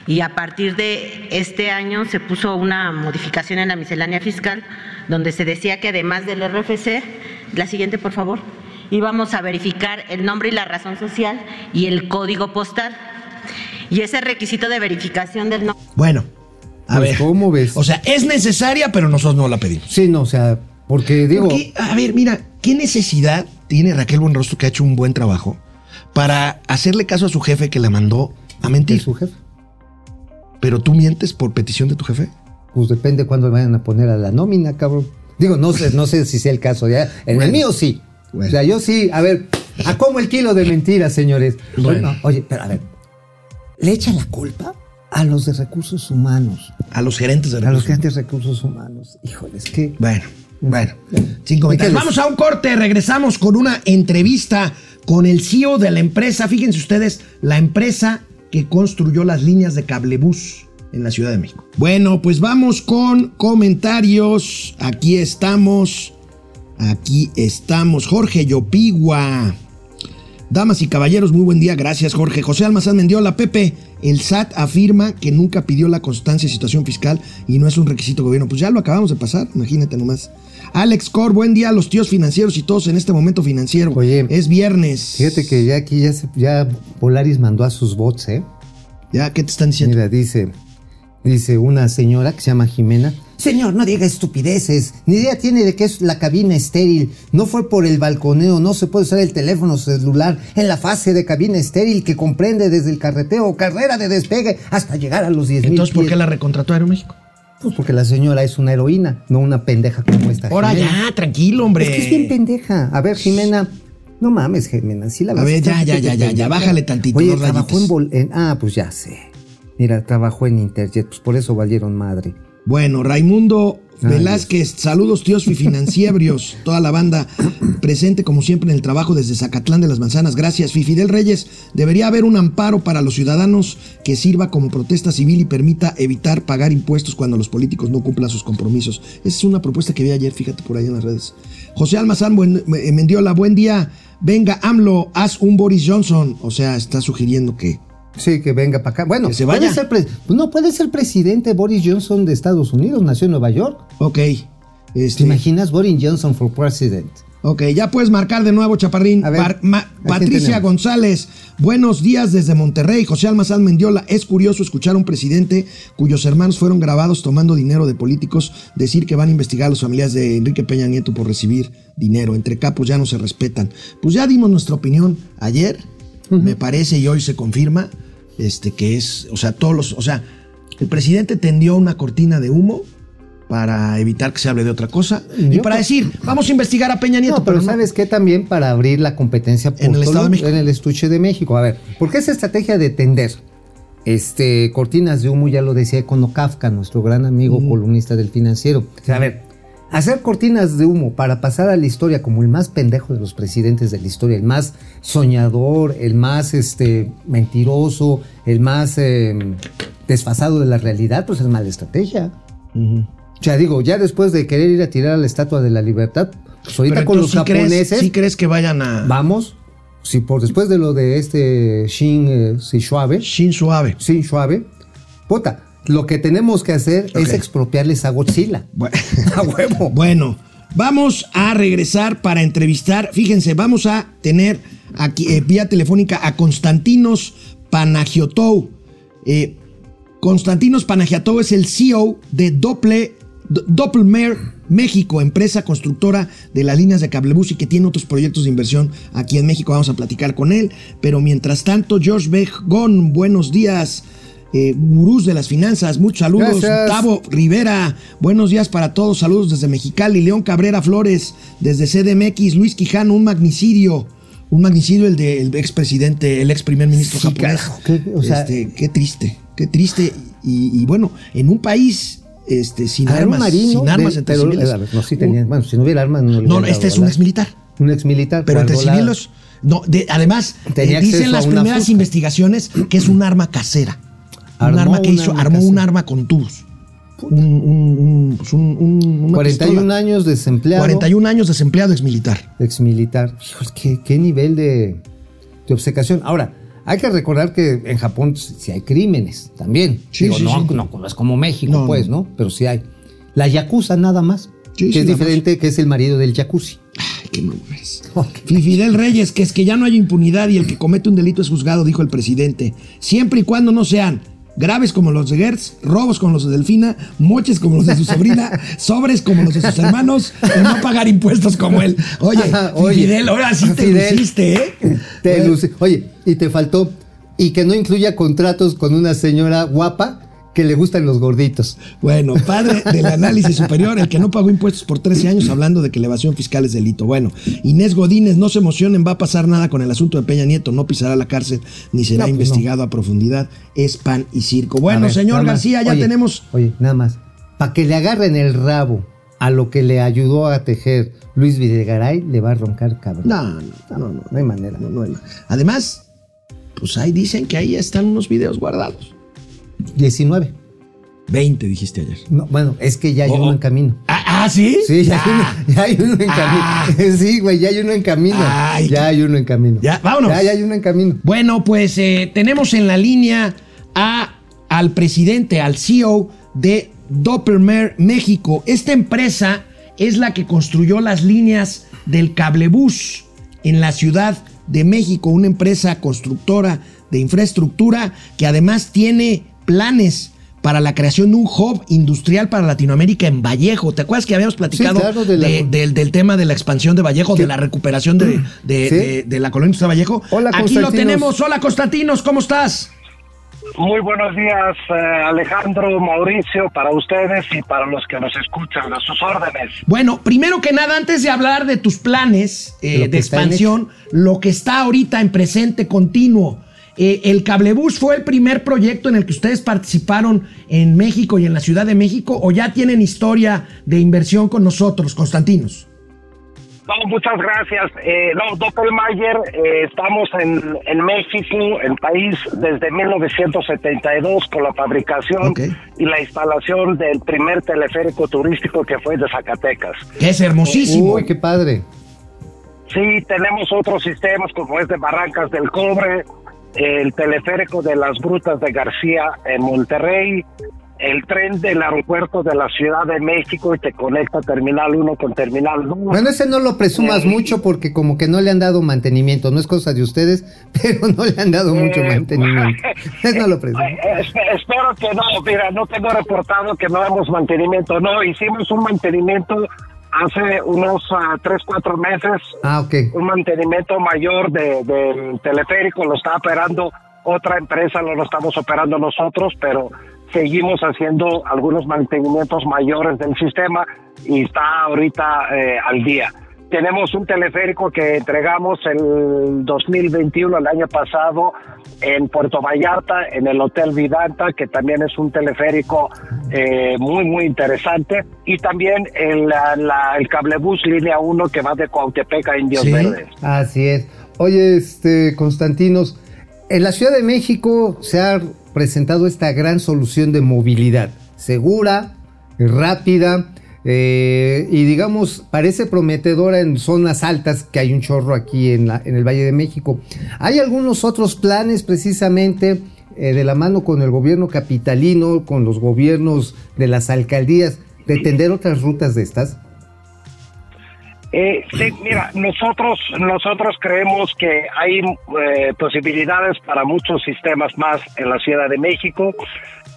Speaker 6: Y a partir de este año se puso una modificación en la miscelánea fiscal donde se decía que además del RFC, la siguiente por favor, íbamos a verificar el nombre y la razón social y el código postal. Y ese requisito de verificación del nombre...
Speaker 1: Bueno, a
Speaker 5: Pues,
Speaker 1: ver.
Speaker 5: ¿cómo ves?
Speaker 1: O sea, es necesaria, pero nosotros no la pedimos.
Speaker 5: Sí, no, o sea, porque digo,
Speaker 1: Porque, a ver, mira, ¿qué necesidad tiene Raquel Buenrostro, que ha hecho un buen trabajo, para hacerle caso a su jefe que la mandó a
Speaker 5: ¿es
Speaker 1: mentir?
Speaker 5: su jefe?
Speaker 1: ¿Pero tú mientes por petición de tu jefe?
Speaker 5: Pues depende cuándo vayan a poner a la nómina, cabrón. Digo, no sé, no sé si sea el caso ya. En
Speaker 1: Bueno.
Speaker 5: el mío sí.
Speaker 1: Bueno.
Speaker 5: O sea, yo sí, a ver, ¿a cómo el kilo de mentiras, señores?
Speaker 1: Bueno.
Speaker 5: Oye, pero a ver, ¿le echan la culpa a los de recursos humanos?
Speaker 1: A los gerentes de
Speaker 5: A los
Speaker 1: recursos.
Speaker 5: grandes recursos humanos. Híjoles, que
Speaker 1: Bueno, bueno. Sin
Speaker 5: ¿Y
Speaker 1: comentarios.
Speaker 5: qué
Speaker 1: Vamos a un corte. Regresamos con una entrevista con el CEO de la empresa. Fíjense ustedes, la empresa que construyó las líneas de cablebús en la Ciudad de México. Bueno, pues vamos con comentarios. Aquí estamos. Aquí estamos. Jorge Yopigua. Damas y caballeros, muy buen día. Gracias, Jorge. José Almazán Mendiola, Pepe. El SAT afirma que nunca pidió la constancia de situación fiscal y no es un requisito gobierno. Pues ya lo acabamos de pasar, imagínate nomás. Alex Cor, buen día a los tíos financieros y todos en este momento financiero.
Speaker 5: Oye,
Speaker 1: es viernes.
Speaker 5: fíjate que ya aquí ya, se- ya Polaris mandó a sus bots, ¿eh?
Speaker 1: Ya, ¿qué te están diciendo?
Speaker 5: Mira, dice, dice una señora que se llama Jimena. Señor, no diga estupideces. Ni idea tiene de qué es la cabina estéril. No fue por el balconeo. No se puede usar el teléfono celular en la fase de cabina estéril que comprende desde el carreteo o carrera de despegue hasta llegar a los 10 mil
Speaker 1: Entonces, ¿por qué la recontrató Aeroméxico?
Speaker 5: Pues porque la señora es una heroína, no una pendeja como esta.
Speaker 1: Ahora ya, tranquilo, hombre.
Speaker 5: Es que es bien pendeja. A ver, Jimena. No mames, Jimena. Sí la
Speaker 1: A
Speaker 5: vas
Speaker 1: ver,
Speaker 5: estar
Speaker 1: ya, ya, ya, ya, ya, bájale tantito,
Speaker 5: Oye, trabajó en- Ah, pues ya sé. Mira, trabajó en Interjet, pues por eso valieron madre.
Speaker 1: Bueno, Raimundo Velázquez, saludos tíos financieros, toda la banda presente como siempre en el trabajo desde Zacatlán de las Manzanas. Gracias, Fidel Reyes. Debería haber un amparo para los ciudadanos que sirva como protesta civil y permita evitar pagar impuestos cuando los políticos no cumplan sus compromisos. Esa es una propuesta que vi ayer, fíjate por ahí en las redes. José Almazán buen, eh, Mendiola, buen día. Venga, AMLO, haz un Boris Johnson. O sea, está sugiriendo que
Speaker 5: Sí, que venga para acá. Bueno,
Speaker 1: Que se
Speaker 5: puede
Speaker 1: vaya.
Speaker 5: ser pres- no puede ser presidente Boris Johnson de Estados Unidos, nació en Nueva York.
Speaker 1: Ok.
Speaker 5: ¿Te
Speaker 1: Este,
Speaker 5: imaginas Boris Johnson for president?
Speaker 1: ok, ya puedes marcar de nuevo, Chaparrín.
Speaker 5: A ver,
Speaker 1: Par- ma-
Speaker 5: ¿a quién
Speaker 1: Patricia? González, buenos días desde Monterrey. José Almazán Mendiola, es curioso escuchar a un presidente cuyos hermanos fueron grabados tomando dinero de políticos decir que van a investigar a los familiares de Enrique Peña Nieto por recibir dinero. Entre capos ya no se respetan. Pues ya dimos nuestra opinión ayer, me parece, y hoy se confirma, este, que es, o sea, todos los, o sea, el presidente tendió una cortina de humo para evitar que se hable de otra cosa y para decir, vamos a investigar a Peña Nieto.
Speaker 5: No, pero. ¿sabes qué? También para abrir la competencia por
Speaker 1: En el Estado de México.
Speaker 5: En el estuche de México. A ver, ¿por qué esa estrategia de tender este, cortinas de humo? Ya lo decía Econo Kafka, nuestro gran amigo columnista del financiero. O sea, a ver, hacer cortinas de humo para pasar a la historia como el más pendejo de los presidentes de la historia, el más soñador, el más este, mentiroso, el más eh, desfasado de la realidad, pues es mala estrategia. O sea, digo, ya después de querer ir a tirar a la Estatua de la Libertad, pues ahorita
Speaker 1: Pero
Speaker 5: con los
Speaker 1: ¿sí crees-
Speaker 5: japoneses,
Speaker 1: ¿sí crees que vayan a
Speaker 5: vamos, si por después de lo de este Shin eh, Shishuabe,
Speaker 1: Shin Suave?
Speaker 5: Shin Suave, puta, lo que tenemos que hacer es expropiarles a Godzilla.
Speaker 1: Bueno.
Speaker 5: a huevo.
Speaker 1: Bueno, vamos a regresar para entrevistar. Fíjense, vamos a tener aquí eh, vía telefónica a Constantinos Panagiotou. Eh, Constantinos Panagiotou es el CEO de Doppler, D- Doppelmayr México, empresa constructora de las líneas de cablebús y que tiene otros proyectos de inversión aquí en México. Vamos a platicar con él. Pero mientras tanto, George Begón, buenos días. Eh, gurús de las finanzas, muchos saludos.
Speaker 5: Gracias.
Speaker 1: Tavo Rivera, buenos días para todos, saludos desde Mexicali, León Cabrera Flores, desde CDMX, Luis Quijano, un magnicidio, un magnicidio el del expresidente, el ex primer ministro
Speaker 5: Sí,
Speaker 1: japonés.
Speaker 5: carajo, qué- o sea-
Speaker 1: Este, qué triste, qué triste. Y, y bueno, en un país este, sin
Speaker 5: un
Speaker 1: armas,
Speaker 5: marino
Speaker 1: sin armas
Speaker 5: de-
Speaker 1: entre
Speaker 5: pero,
Speaker 1: civiles.
Speaker 5: ver, no, sí tenían, bueno, si no hubiera armas no
Speaker 1: No, este es un ex militar.
Speaker 5: Un ex militar.
Speaker 1: Pero entre civiles, no, de- además, eh, dicen las primeras investigaciones que es un arma casera. Un
Speaker 5: Armó
Speaker 1: arma que
Speaker 5: un
Speaker 1: hizo, armó un arma con tubos. Un, un, un, pues un- un- una
Speaker 5: 41
Speaker 1: pistola.
Speaker 5: años desempleado.
Speaker 1: 41 años desempleado ex militar.
Speaker 5: Ex militar. Híjole, qué, qué nivel de, de obcecación. Ahora, hay que recordar que en Japón sí hay crímenes también.
Speaker 1: Sí,
Speaker 5: Digo,
Speaker 1: sí,
Speaker 5: no,
Speaker 1: sí.
Speaker 5: no, no es como México,
Speaker 1: No,
Speaker 5: pues, ¿no? Pero sí hay. La Yakuza nada más.
Speaker 1: Sí,
Speaker 5: que es
Speaker 1: más.
Speaker 5: diferente, que es el marido del jacuzzi.
Speaker 1: Ay, qué mamá eres. Fidel Reyes, que es que ya no hay impunidad y el que comete un delito es juzgado, dijo el presidente. Siempre y cuando no sean graves como los de Gertz, robos como los de Delfina, moches como los de su sobrina, sobres como los de sus hermanos, no pagar impuestos como él. Oye,
Speaker 5: Oye,
Speaker 1: Fidel, ahora sí te
Speaker 5: Fidel.
Speaker 1: luciste, ¿eh?
Speaker 5: Te luce- Oye, y te faltó. Y que no incluya contratos con una señora guapa que le gustan los gorditos.
Speaker 1: Bueno, padre del análisis superior, el que no pagó impuestos por 13 años hablando de que la evasión fiscal es delito. Bueno, Inés Godínez, no se emocionen, va a pasar nada con el asunto de Peña Nieto, no pisará la cárcel ni será
Speaker 5: No, pues
Speaker 1: investigado a profundidad. Es pan y circo. Bueno,
Speaker 5: ver,
Speaker 1: señor. García, ya
Speaker 5: Oye,
Speaker 1: tenemos.
Speaker 5: Oye, nada más. Para que le agarren el rabo a lo que le ayudó a tejer Luis Videgaray, le va a roncar cabrón.
Speaker 1: No, no, no, no,
Speaker 5: No hay manera.
Speaker 1: no, no hay ma- Además, pues ahí dicen que ahí están unos videos guardados.
Speaker 5: 19.
Speaker 1: 20 dijiste ayer.
Speaker 5: No, bueno, es que ya hay
Speaker 1: Oh,
Speaker 5: uno
Speaker 1: oh.
Speaker 5: en camino.
Speaker 1: Ah, ¿ah, sí?
Speaker 5: Sí, ya,
Speaker 1: Ah,
Speaker 5: hay, uno, ya hay uno en
Speaker 1: Ah.
Speaker 5: camino. Sí, güey, ya hay uno en camino.
Speaker 1: Ay,
Speaker 5: ya hay uno en camino.
Speaker 1: Ya, vámonos.
Speaker 5: Ya, ya hay uno en camino.
Speaker 1: Bueno, pues eh, tenemos en la línea a, al presidente, al CEO de Doppelmayr México. Esta empresa es la que construyó las líneas del cablebús en la Ciudad de México, una empresa constructora de infraestructura que además tiene planes para la creación de un hub industrial para Latinoamérica en Vallejo. ¿Te acuerdas que habíamos platicado
Speaker 5: claro, de la-
Speaker 1: de- del, del tema de la expansión de Vallejo, de la recuperación de, de-
Speaker 5: Sí.
Speaker 1: de- de la colonia industrial Vallejo?
Speaker 5: Hola,
Speaker 1: Aquí lo tenemos. Hola, Constantinos, ¿cómo estás?
Speaker 7: Muy buenos días, eh, Alejandro, Mauricio, para ustedes y para los que nos escuchan, a sus órdenes.
Speaker 1: Bueno, primero que nada, antes de hablar de tus planes eh, de expansión, lo que está ahorita en presente continuo, eh, el cablebús fue el primer proyecto en el que ustedes participaron en México y en la Ciudad de México, o ya tienen historia de inversión con nosotros, Constantinos.
Speaker 7: No, muchas gracias. Eh, no, Doppelmayr, eh, estamos en, en México, el país, desde 1972 con la fabricación y la instalación del primer teleférico turístico que fue de Zacatecas.
Speaker 1: Que es hermosísimo.
Speaker 5: Uy, qué padre.
Speaker 7: Sí, tenemos otros sistemas como es de Barrancas del Cobre, el teleférico de las Grutas de García en Monterrey, el tren del aeropuerto de la Ciudad de México y te conecta Terminal 1 con Terminal 2.
Speaker 5: Bueno, ese no lo presumas
Speaker 7: Eh,
Speaker 5: mucho porque como que no le han dado mantenimiento, no es cosa de ustedes, pero no le han dado mucho
Speaker 7: Eh,
Speaker 5: mantenimiento. Eso no lo presumas.
Speaker 7: Eh, espe- espero que no, mira, no tengo reportado que no hagamos mantenimiento, no, hicimos un mantenimiento hace unos ah, tres, cuatro meses,
Speaker 5: Ah,
Speaker 7: un mantenimiento mayor de- del teleférico, lo está operando otra empresa, no lo estamos operando nosotros, pero seguimos haciendo algunos mantenimientos mayores del sistema y está ahorita eh, al día. Tenemos un teleférico que entregamos el 2021, el año pasado, en Puerto Vallarta, en el Hotel Vidanta, que también es un teleférico eh, muy, muy interesante. Y también el, la- el cablebús línea 1 que va de Cuautepec a Indios
Speaker 1: Sí.
Speaker 7: Verdes.
Speaker 5: Así es. Oye, este, Constantinos, en la Ciudad de México se ha presentado esta gran solución de movilidad, segura, rápida, eh, y digamos, parece prometedora en zonas altas, que hay un chorro aquí en, la- en el Valle de México. ¿Hay algunos otros planes precisamente eh, de la mano con el gobierno capitalino, con los gobiernos de las alcaldías, de tender otras rutas de estas?
Speaker 7: Eh, sí, mira, nosotros nosotros creemos que hay eh, posibilidades para muchos sistemas más en la Ciudad de México.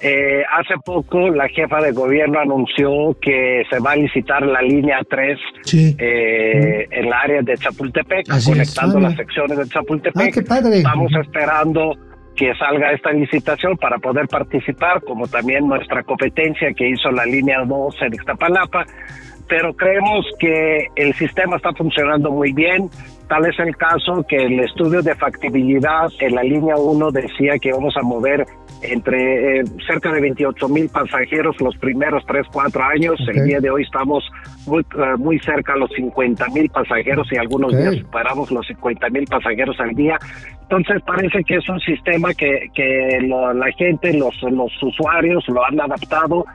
Speaker 7: Eh, hace poco la jefa de gobierno anunció que se va a licitar la línea 3
Speaker 1: Sí.
Speaker 7: eh, en la área de Chapultepec,
Speaker 1: Así
Speaker 7: conectando las secciones de Chapultepec.
Speaker 5: Ah, qué padre.
Speaker 7: Estamos esperando que salga esta licitación para poder participar, como también nuestra competencia que hizo la línea 2 en Ixtapalapa, pero creemos que el sistema está funcionando muy bien. Tal es el caso que el estudio de factibilidad en la línea 1 decía que vamos a mover entre eh, cerca de 28 mil pasajeros los primeros 3, 4 años. El día de hoy estamos muy, eh, muy cerca a los 50 mil pasajeros y algunos días superamos los 50 mil pasajeros al día. Entonces parece que es un sistema que, que lo- la gente, los, los usuarios lo han adaptado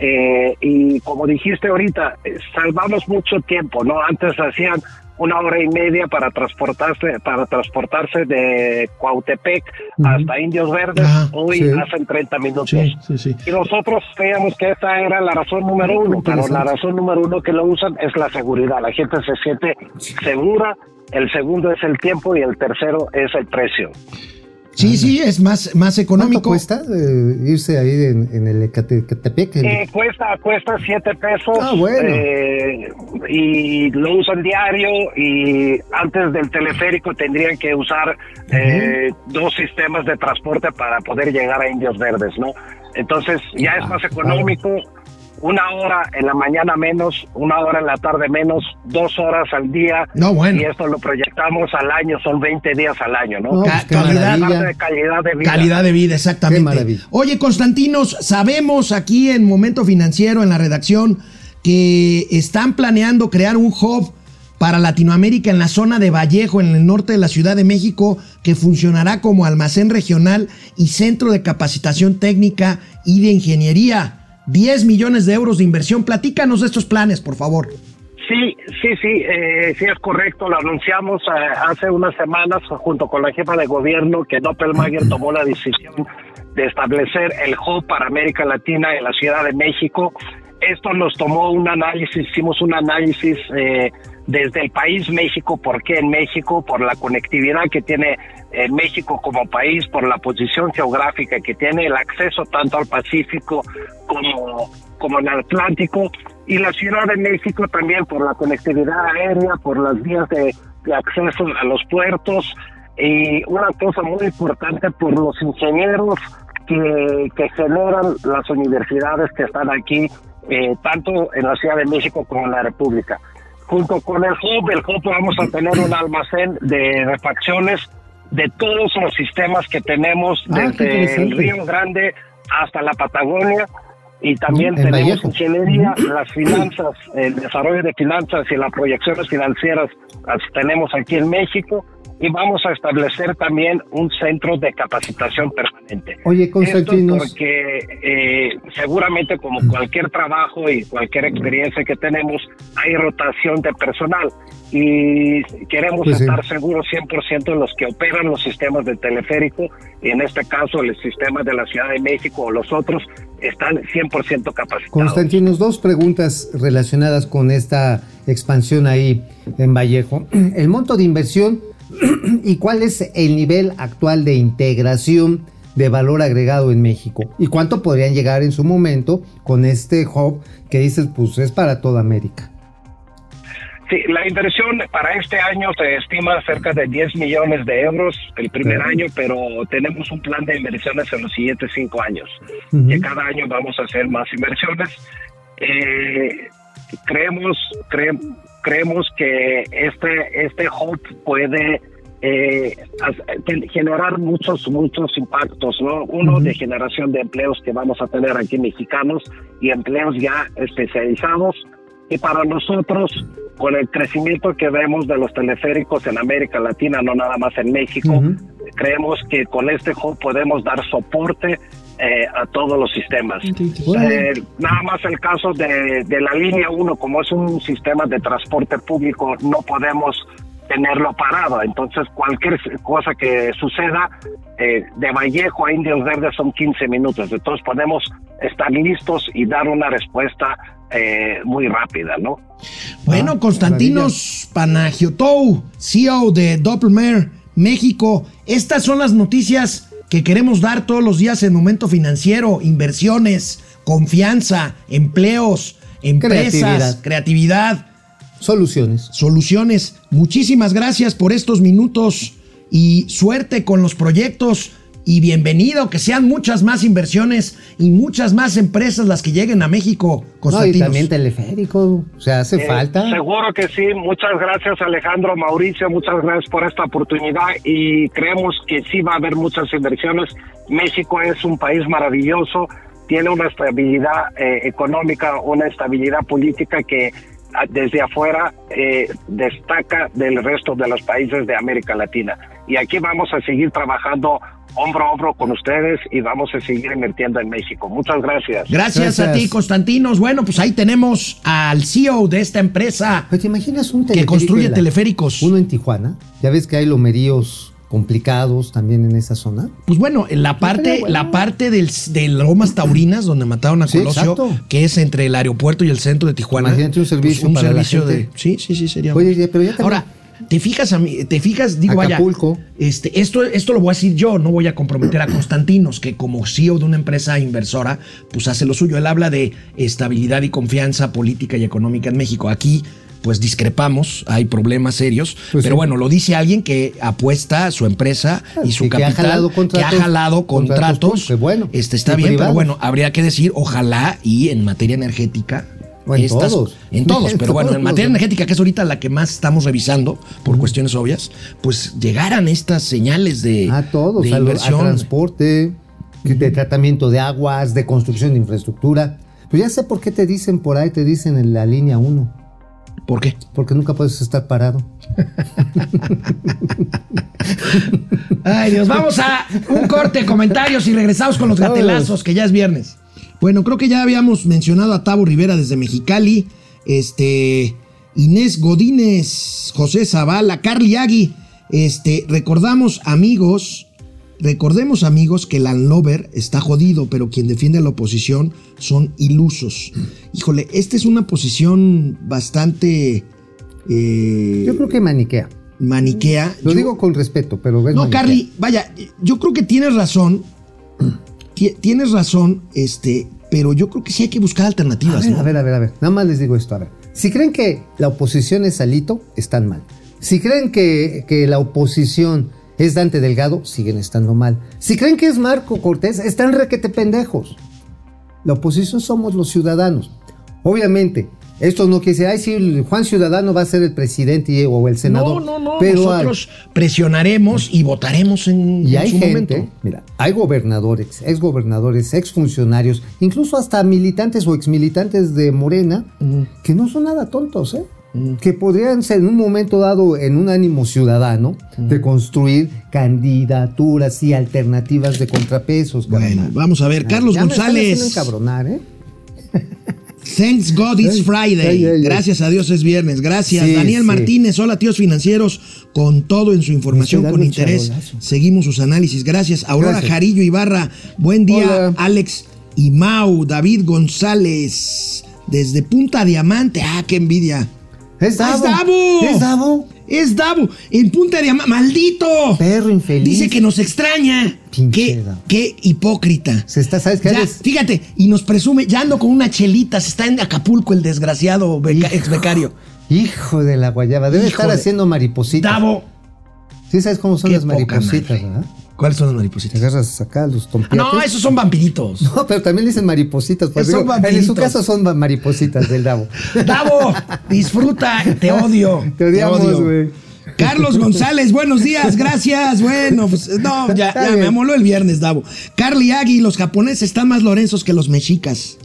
Speaker 7: eh, y como dijiste ahorita, salvamos mucho tiempo, ¿no? Antes hacían una hora y media para transportarse para transportarse de Cuautepec hasta Indios Verdes,
Speaker 1: Ajá,
Speaker 7: hoy
Speaker 5: sí.
Speaker 7: hacen 30 minutos.
Speaker 1: Sí, sí, sí.
Speaker 7: Y nosotros creíamos que esa era la razón número uno, pero la razón número uno que lo usan es la seguridad. La gente se siente segura, el segundo es el tiempo y el tercero es el precio.
Speaker 1: Sí, sí, es más, más
Speaker 5: ¿Cuánto
Speaker 1: económico.
Speaker 5: cuesta eh, irse ahí en, en el Ecate- Ecatepec? El-
Speaker 7: Eh, cuesta cuesta siete pesos
Speaker 5: Ah, bueno.
Speaker 7: eh, y lo usan diario y antes del teleférico tendrían que usar eh, dos sistemas de transporte para poder llegar a Indios Verdes, ¿no? Entonces ya es
Speaker 5: Ah,
Speaker 7: más económico, una hora en la mañana menos, una hora en la tarde menos, dos horas al día
Speaker 1: No, bueno.
Speaker 7: y esto lo proyectamos al año, son 20 días al año, ¿no?
Speaker 5: No,
Speaker 1: Ca-
Speaker 5: pues
Speaker 1: calidad.
Speaker 7: de calidad de vida.
Speaker 1: Calidad de vida,
Speaker 5: Qué
Speaker 1: exactamente.
Speaker 5: maravilla.
Speaker 1: Oye, Constantinos, sabemos aquí en Momento Financiero, en la redacción, que están planeando crear un hub para Latinoamérica en la zona de Vallejo, en el norte de la Ciudad de México, que funcionará como almacén regional y centro de capacitación técnica y de ingeniería. 10 millones de euros de inversión. Platícanos de estos planes, por favor.
Speaker 7: Sí, sí, sí, eh, sí es correcto. Lo anunciamos eh, hace unas semanas junto con la jefa de gobierno que Doppelmayr tomó la decisión de establecer el hub para América Latina en la Ciudad de México. Esto nos tomó un análisis, hicimos un análisis eh, desde el país México, por qué en México, por la conectividad que tiene eh, México como país, por la posición geográfica que tiene, el acceso tanto al Pacífico como, como al Atlántico, y la Ciudad de México también por la conectividad aérea, por las vías de, de acceso a los puertos, y una cosa muy importante por los ingenieros que, que generan las universidades que están aquí, eh, tanto en la Ciudad de México como en la República. Junto con el hub, el hub vamos a tener un almacén de refacciones de todos los sistemas que tenemos
Speaker 5: Ah,
Speaker 7: desde el. Río Grande hasta la Patagonia y también
Speaker 5: Mm, en
Speaker 7: tenemos
Speaker 5: Vallejo.
Speaker 7: ingeniería, las finanzas, el desarrollo de finanzas y las proyecciones financieras las tenemos aquí en México y vamos a establecer también un centro de capacitación permanente.
Speaker 5: Oye,
Speaker 7: Esto
Speaker 5: Constantinos.
Speaker 7: porque eh, seguramente como cualquier trabajo y cualquier experiencia que tenemos, hay rotación de personal y queremos
Speaker 5: Pues sí.
Speaker 7: estar seguros 100% de los que operan los sistemas de teleférico, y en este caso el sistema de la Ciudad de México o los otros, están 100% capacitados.
Speaker 5: Constantinos, dos preguntas relacionadas con esta expansión ahí en Vallejo. El monto de inversión y cuál es el nivel actual de integración de valor agregado en México y cuánto podrían llegar en su momento con este hub que dices, pues es para toda América.
Speaker 7: Sí, la inversión para este año se estima cerca de 10 millones de euros el primer año, pero tenemos un plan de inversiones en los siguientes cinco años.
Speaker 5: Ujú.
Speaker 7: Que cada año vamos a hacer más inversiones. Eh, creemos, cre- creemos que este, este hub puede eh, generar muchos, muchos impactos, ¿no? Uno de generación de empleos que vamos a tener aquí mexicanos y empleos ya especializados. Y para nosotros, con el crecimiento que vemos de los teleféricos en América Latina, no nada más en México,
Speaker 5: Ujú.
Speaker 7: creemos que con este hub podemos dar soporte eh, a todos los sistemas. Eh, nada más el caso de, de la línea 1, como es un sistema de transporte público, no podemos tenerlo parado. Entonces, cualquier cosa que suceda, eh, de Vallejo a Indios Verdes son 15 minutos. Entonces, podemos estar listos y dar una respuesta eh, muy rápida, ¿no?
Speaker 1: Bueno,
Speaker 5: Ah,
Speaker 1: Constantinos Panagiotou, CEO de Doppelmayr México. Estas son las noticias que queremos dar todos los días en Momento Financiero. Inversiones, confianza, empleos, empresas,
Speaker 5: Creatividad.
Speaker 1: creatividad,
Speaker 5: Soluciones.
Speaker 1: soluciones. Muchísimas gracias por estos minutos y suerte con los proyectos. Y bienvenido, que sean muchas más inversiones y muchas más empresas las que lleguen a México,
Speaker 5: No, y también teleférico. O sea, hace
Speaker 7: Eh,
Speaker 5: falta.
Speaker 7: Seguro que sí. Muchas gracias Alejandro, Mauricio, muchas gracias por esta oportunidad y creemos que sí va a haber muchas inversiones. México es un país maravilloso, tiene una estabilidad eh, económica, una estabilidad política que ah, desde afuera eh, destaca del resto de los países de América Latina. Y aquí vamos a seguir trabajando hombro a hombro con ustedes y vamos a seguir invirtiendo en México. Muchas gracias.
Speaker 1: Gracias, a ti, Constantinos. Bueno, pues ahí tenemos al CEO de esta empresa.
Speaker 5: Oye, ¿te imaginas un
Speaker 1: Que construye
Speaker 5: la-
Speaker 1: teleféricos.
Speaker 5: Uno en Tijuana. Ya ves que hay lomeríos complicados también en esa zona.
Speaker 1: Pues bueno, en la parte,
Speaker 5: Estaría bueno.
Speaker 1: la parte del, de Lomas Taurinas, donde mataron a Colosio, que es entre el aeropuerto y el centro de Tijuana. Pues
Speaker 5: Imagínate un servicio
Speaker 1: un
Speaker 5: para la
Speaker 1: servicio de.
Speaker 5: gente.
Speaker 1: Sí, sí, sí, sería.
Speaker 5: Oye, pero ya también-
Speaker 1: Ahora, te fijas a mí, te fijas, digo,
Speaker 5: Acapulco.
Speaker 1: vaya. Este, esto, esto lo voy a decir yo, no voy a comprometer a Constantinos, que como CEO de una empresa inversora, pues hace lo suyo. Él habla de estabilidad y confianza política y económica en México. Aquí pues discrepamos, hay problemas serios,
Speaker 5: Pues
Speaker 1: pero
Speaker 5: sí.
Speaker 1: bueno, lo dice alguien que apuesta a su empresa y su
Speaker 5: Y que ha
Speaker 1: capital,
Speaker 5: jalado contratos-
Speaker 1: que ha jalado
Speaker 5: contratos
Speaker 1: contratos,
Speaker 5: públicos, bueno,
Speaker 1: este está bien, pero bueno, habría que decir, ojalá y en materia energética.
Speaker 5: En todos.
Speaker 1: En todos,
Speaker 5: En
Speaker 1: pero bueno, en materia energética, que es ahorita la que más estamos revisando por cuestiones obvias, pues llegaran estas señales de,
Speaker 5: A todos,
Speaker 1: de
Speaker 5: a, lo- a
Speaker 1: inversión.
Speaker 5: transporte, de tratamiento de aguas, de construcción de infraestructura. Pues ya sé por qué te dicen por ahí, te dicen en la línea 1.
Speaker 1: ¿Por qué?
Speaker 5: Porque nunca puedes estar parado.
Speaker 1: Ay, Dios, vamos a un corte, comentarios y regresamos con los gatelazos, que ya es viernes. Bueno, creo que ya habíamos mencionado a Tavo Rivera desde Mexicali, este, Inés Godínez, José Zavala, Carly Agui. Este, recordamos, amigos, recordemos, amigos, que Landlover está jodido, pero quien defiende a la oposición son ilusos. Híjole, esta es una posición bastante eh,
Speaker 5: Yo creo que maniquea.
Speaker 1: maniquea.
Speaker 5: Lo
Speaker 1: Yo-
Speaker 5: digo con respeto, pero
Speaker 1: no,
Speaker 5: maniquea.
Speaker 1: Carly, vaya, yo creo que tienes razón. Ti- Tienes razón, este, pero yo creo que sí hay que buscar
Speaker 5: A
Speaker 1: alternativas,
Speaker 5: ver,
Speaker 1: ¿no?
Speaker 5: a ver, a ver, a ver. Nada más les digo esto, a ver. Si creen que la oposición es Alito, están mal. Si creen que, que la oposición es Dante Delgado, siguen estando mal. Si creen que es Marco Cortés, están requete pendejos. La oposición somos los ciudadanos. Obviamente, esto no quiere decir, ay, sí, Juan Ciudadano va a ser el presidente o el senador.
Speaker 1: No, no, no.
Speaker 5: Pero hay-
Speaker 1: Nosotros presionaremos y votaremos en,
Speaker 5: y
Speaker 1: en
Speaker 5: hay
Speaker 1: su
Speaker 5: gente,
Speaker 1: momento.
Speaker 5: mira, hay gobernadores, exgobernadores, exfuncionarios, incluso hasta militantes o exmilitantes de Morena, que no son nada tontos, ¿eh? que podrían ser en un momento dado en un ánimo ciudadano de construir candidaturas y alternativas de contrapesos.
Speaker 1: Bueno, vamos a ver. Carlos
Speaker 5: Ya me están
Speaker 1: González.
Speaker 5: ¿eh?
Speaker 1: Thanks God it's
Speaker 5: Ay,
Speaker 1: Friday.
Speaker 5: ay, ay, ay.
Speaker 1: Gracias a Dios es viernes. Gracias.
Speaker 5: Sí,
Speaker 1: Daniel
Speaker 5: sí.
Speaker 1: Martínez. Hola, tíos financieros. Con todo en su información, con interés. Seguimos sus análisis. Gracias. Aurora
Speaker 5: Gracias.
Speaker 1: Jarillo Ibarra. Buen día,
Speaker 5: Hola.
Speaker 1: Alex y Mau. David González. Desde Punta Diamante. Ah, qué envidia.
Speaker 5: Es Davo.
Speaker 1: Es Davo.
Speaker 5: Es Davo.
Speaker 1: Es Davo. En Punta Diamante. ¡Maldito!
Speaker 5: Perro infeliz.
Speaker 1: Dice que nos extraña. Qué, qué hipócrita.
Speaker 5: Se está, ¿sabes qué?
Speaker 1: Ya,
Speaker 5: Eres-
Speaker 1: fíjate, y nos presume, ya ando con una chelita, se está en Acapulco el desgraciado beca- ex becario.
Speaker 5: Hijo de la guayaba. Debe
Speaker 1: Hijo
Speaker 5: estar
Speaker 1: de-
Speaker 5: haciendo maripositas.
Speaker 1: Davo.
Speaker 5: Sí, ¿sabes cómo son
Speaker 1: Qué
Speaker 5: las maripositas, verdad?
Speaker 1: ¿Cuáles son las
Speaker 5: Te
Speaker 1: maripositas?
Speaker 5: agarras acá los tompiates.
Speaker 1: No, esos son vampiritos.
Speaker 5: No, pero también dicen maripositas. Pues
Speaker 1: Son
Speaker 5: digo, en
Speaker 1: vampiritos.
Speaker 5: su caso son ma- maripositas del Davo.
Speaker 1: Davo, disfruta, te odio.
Speaker 5: Te odiamos,
Speaker 1: odio.
Speaker 5: güey.
Speaker 1: Carlos González, buenos días, gracias. Bueno, pues no, ya, ya me amoló el viernes, Davo. Carly Agui, los japoneses están más lorenzos que los mexicas.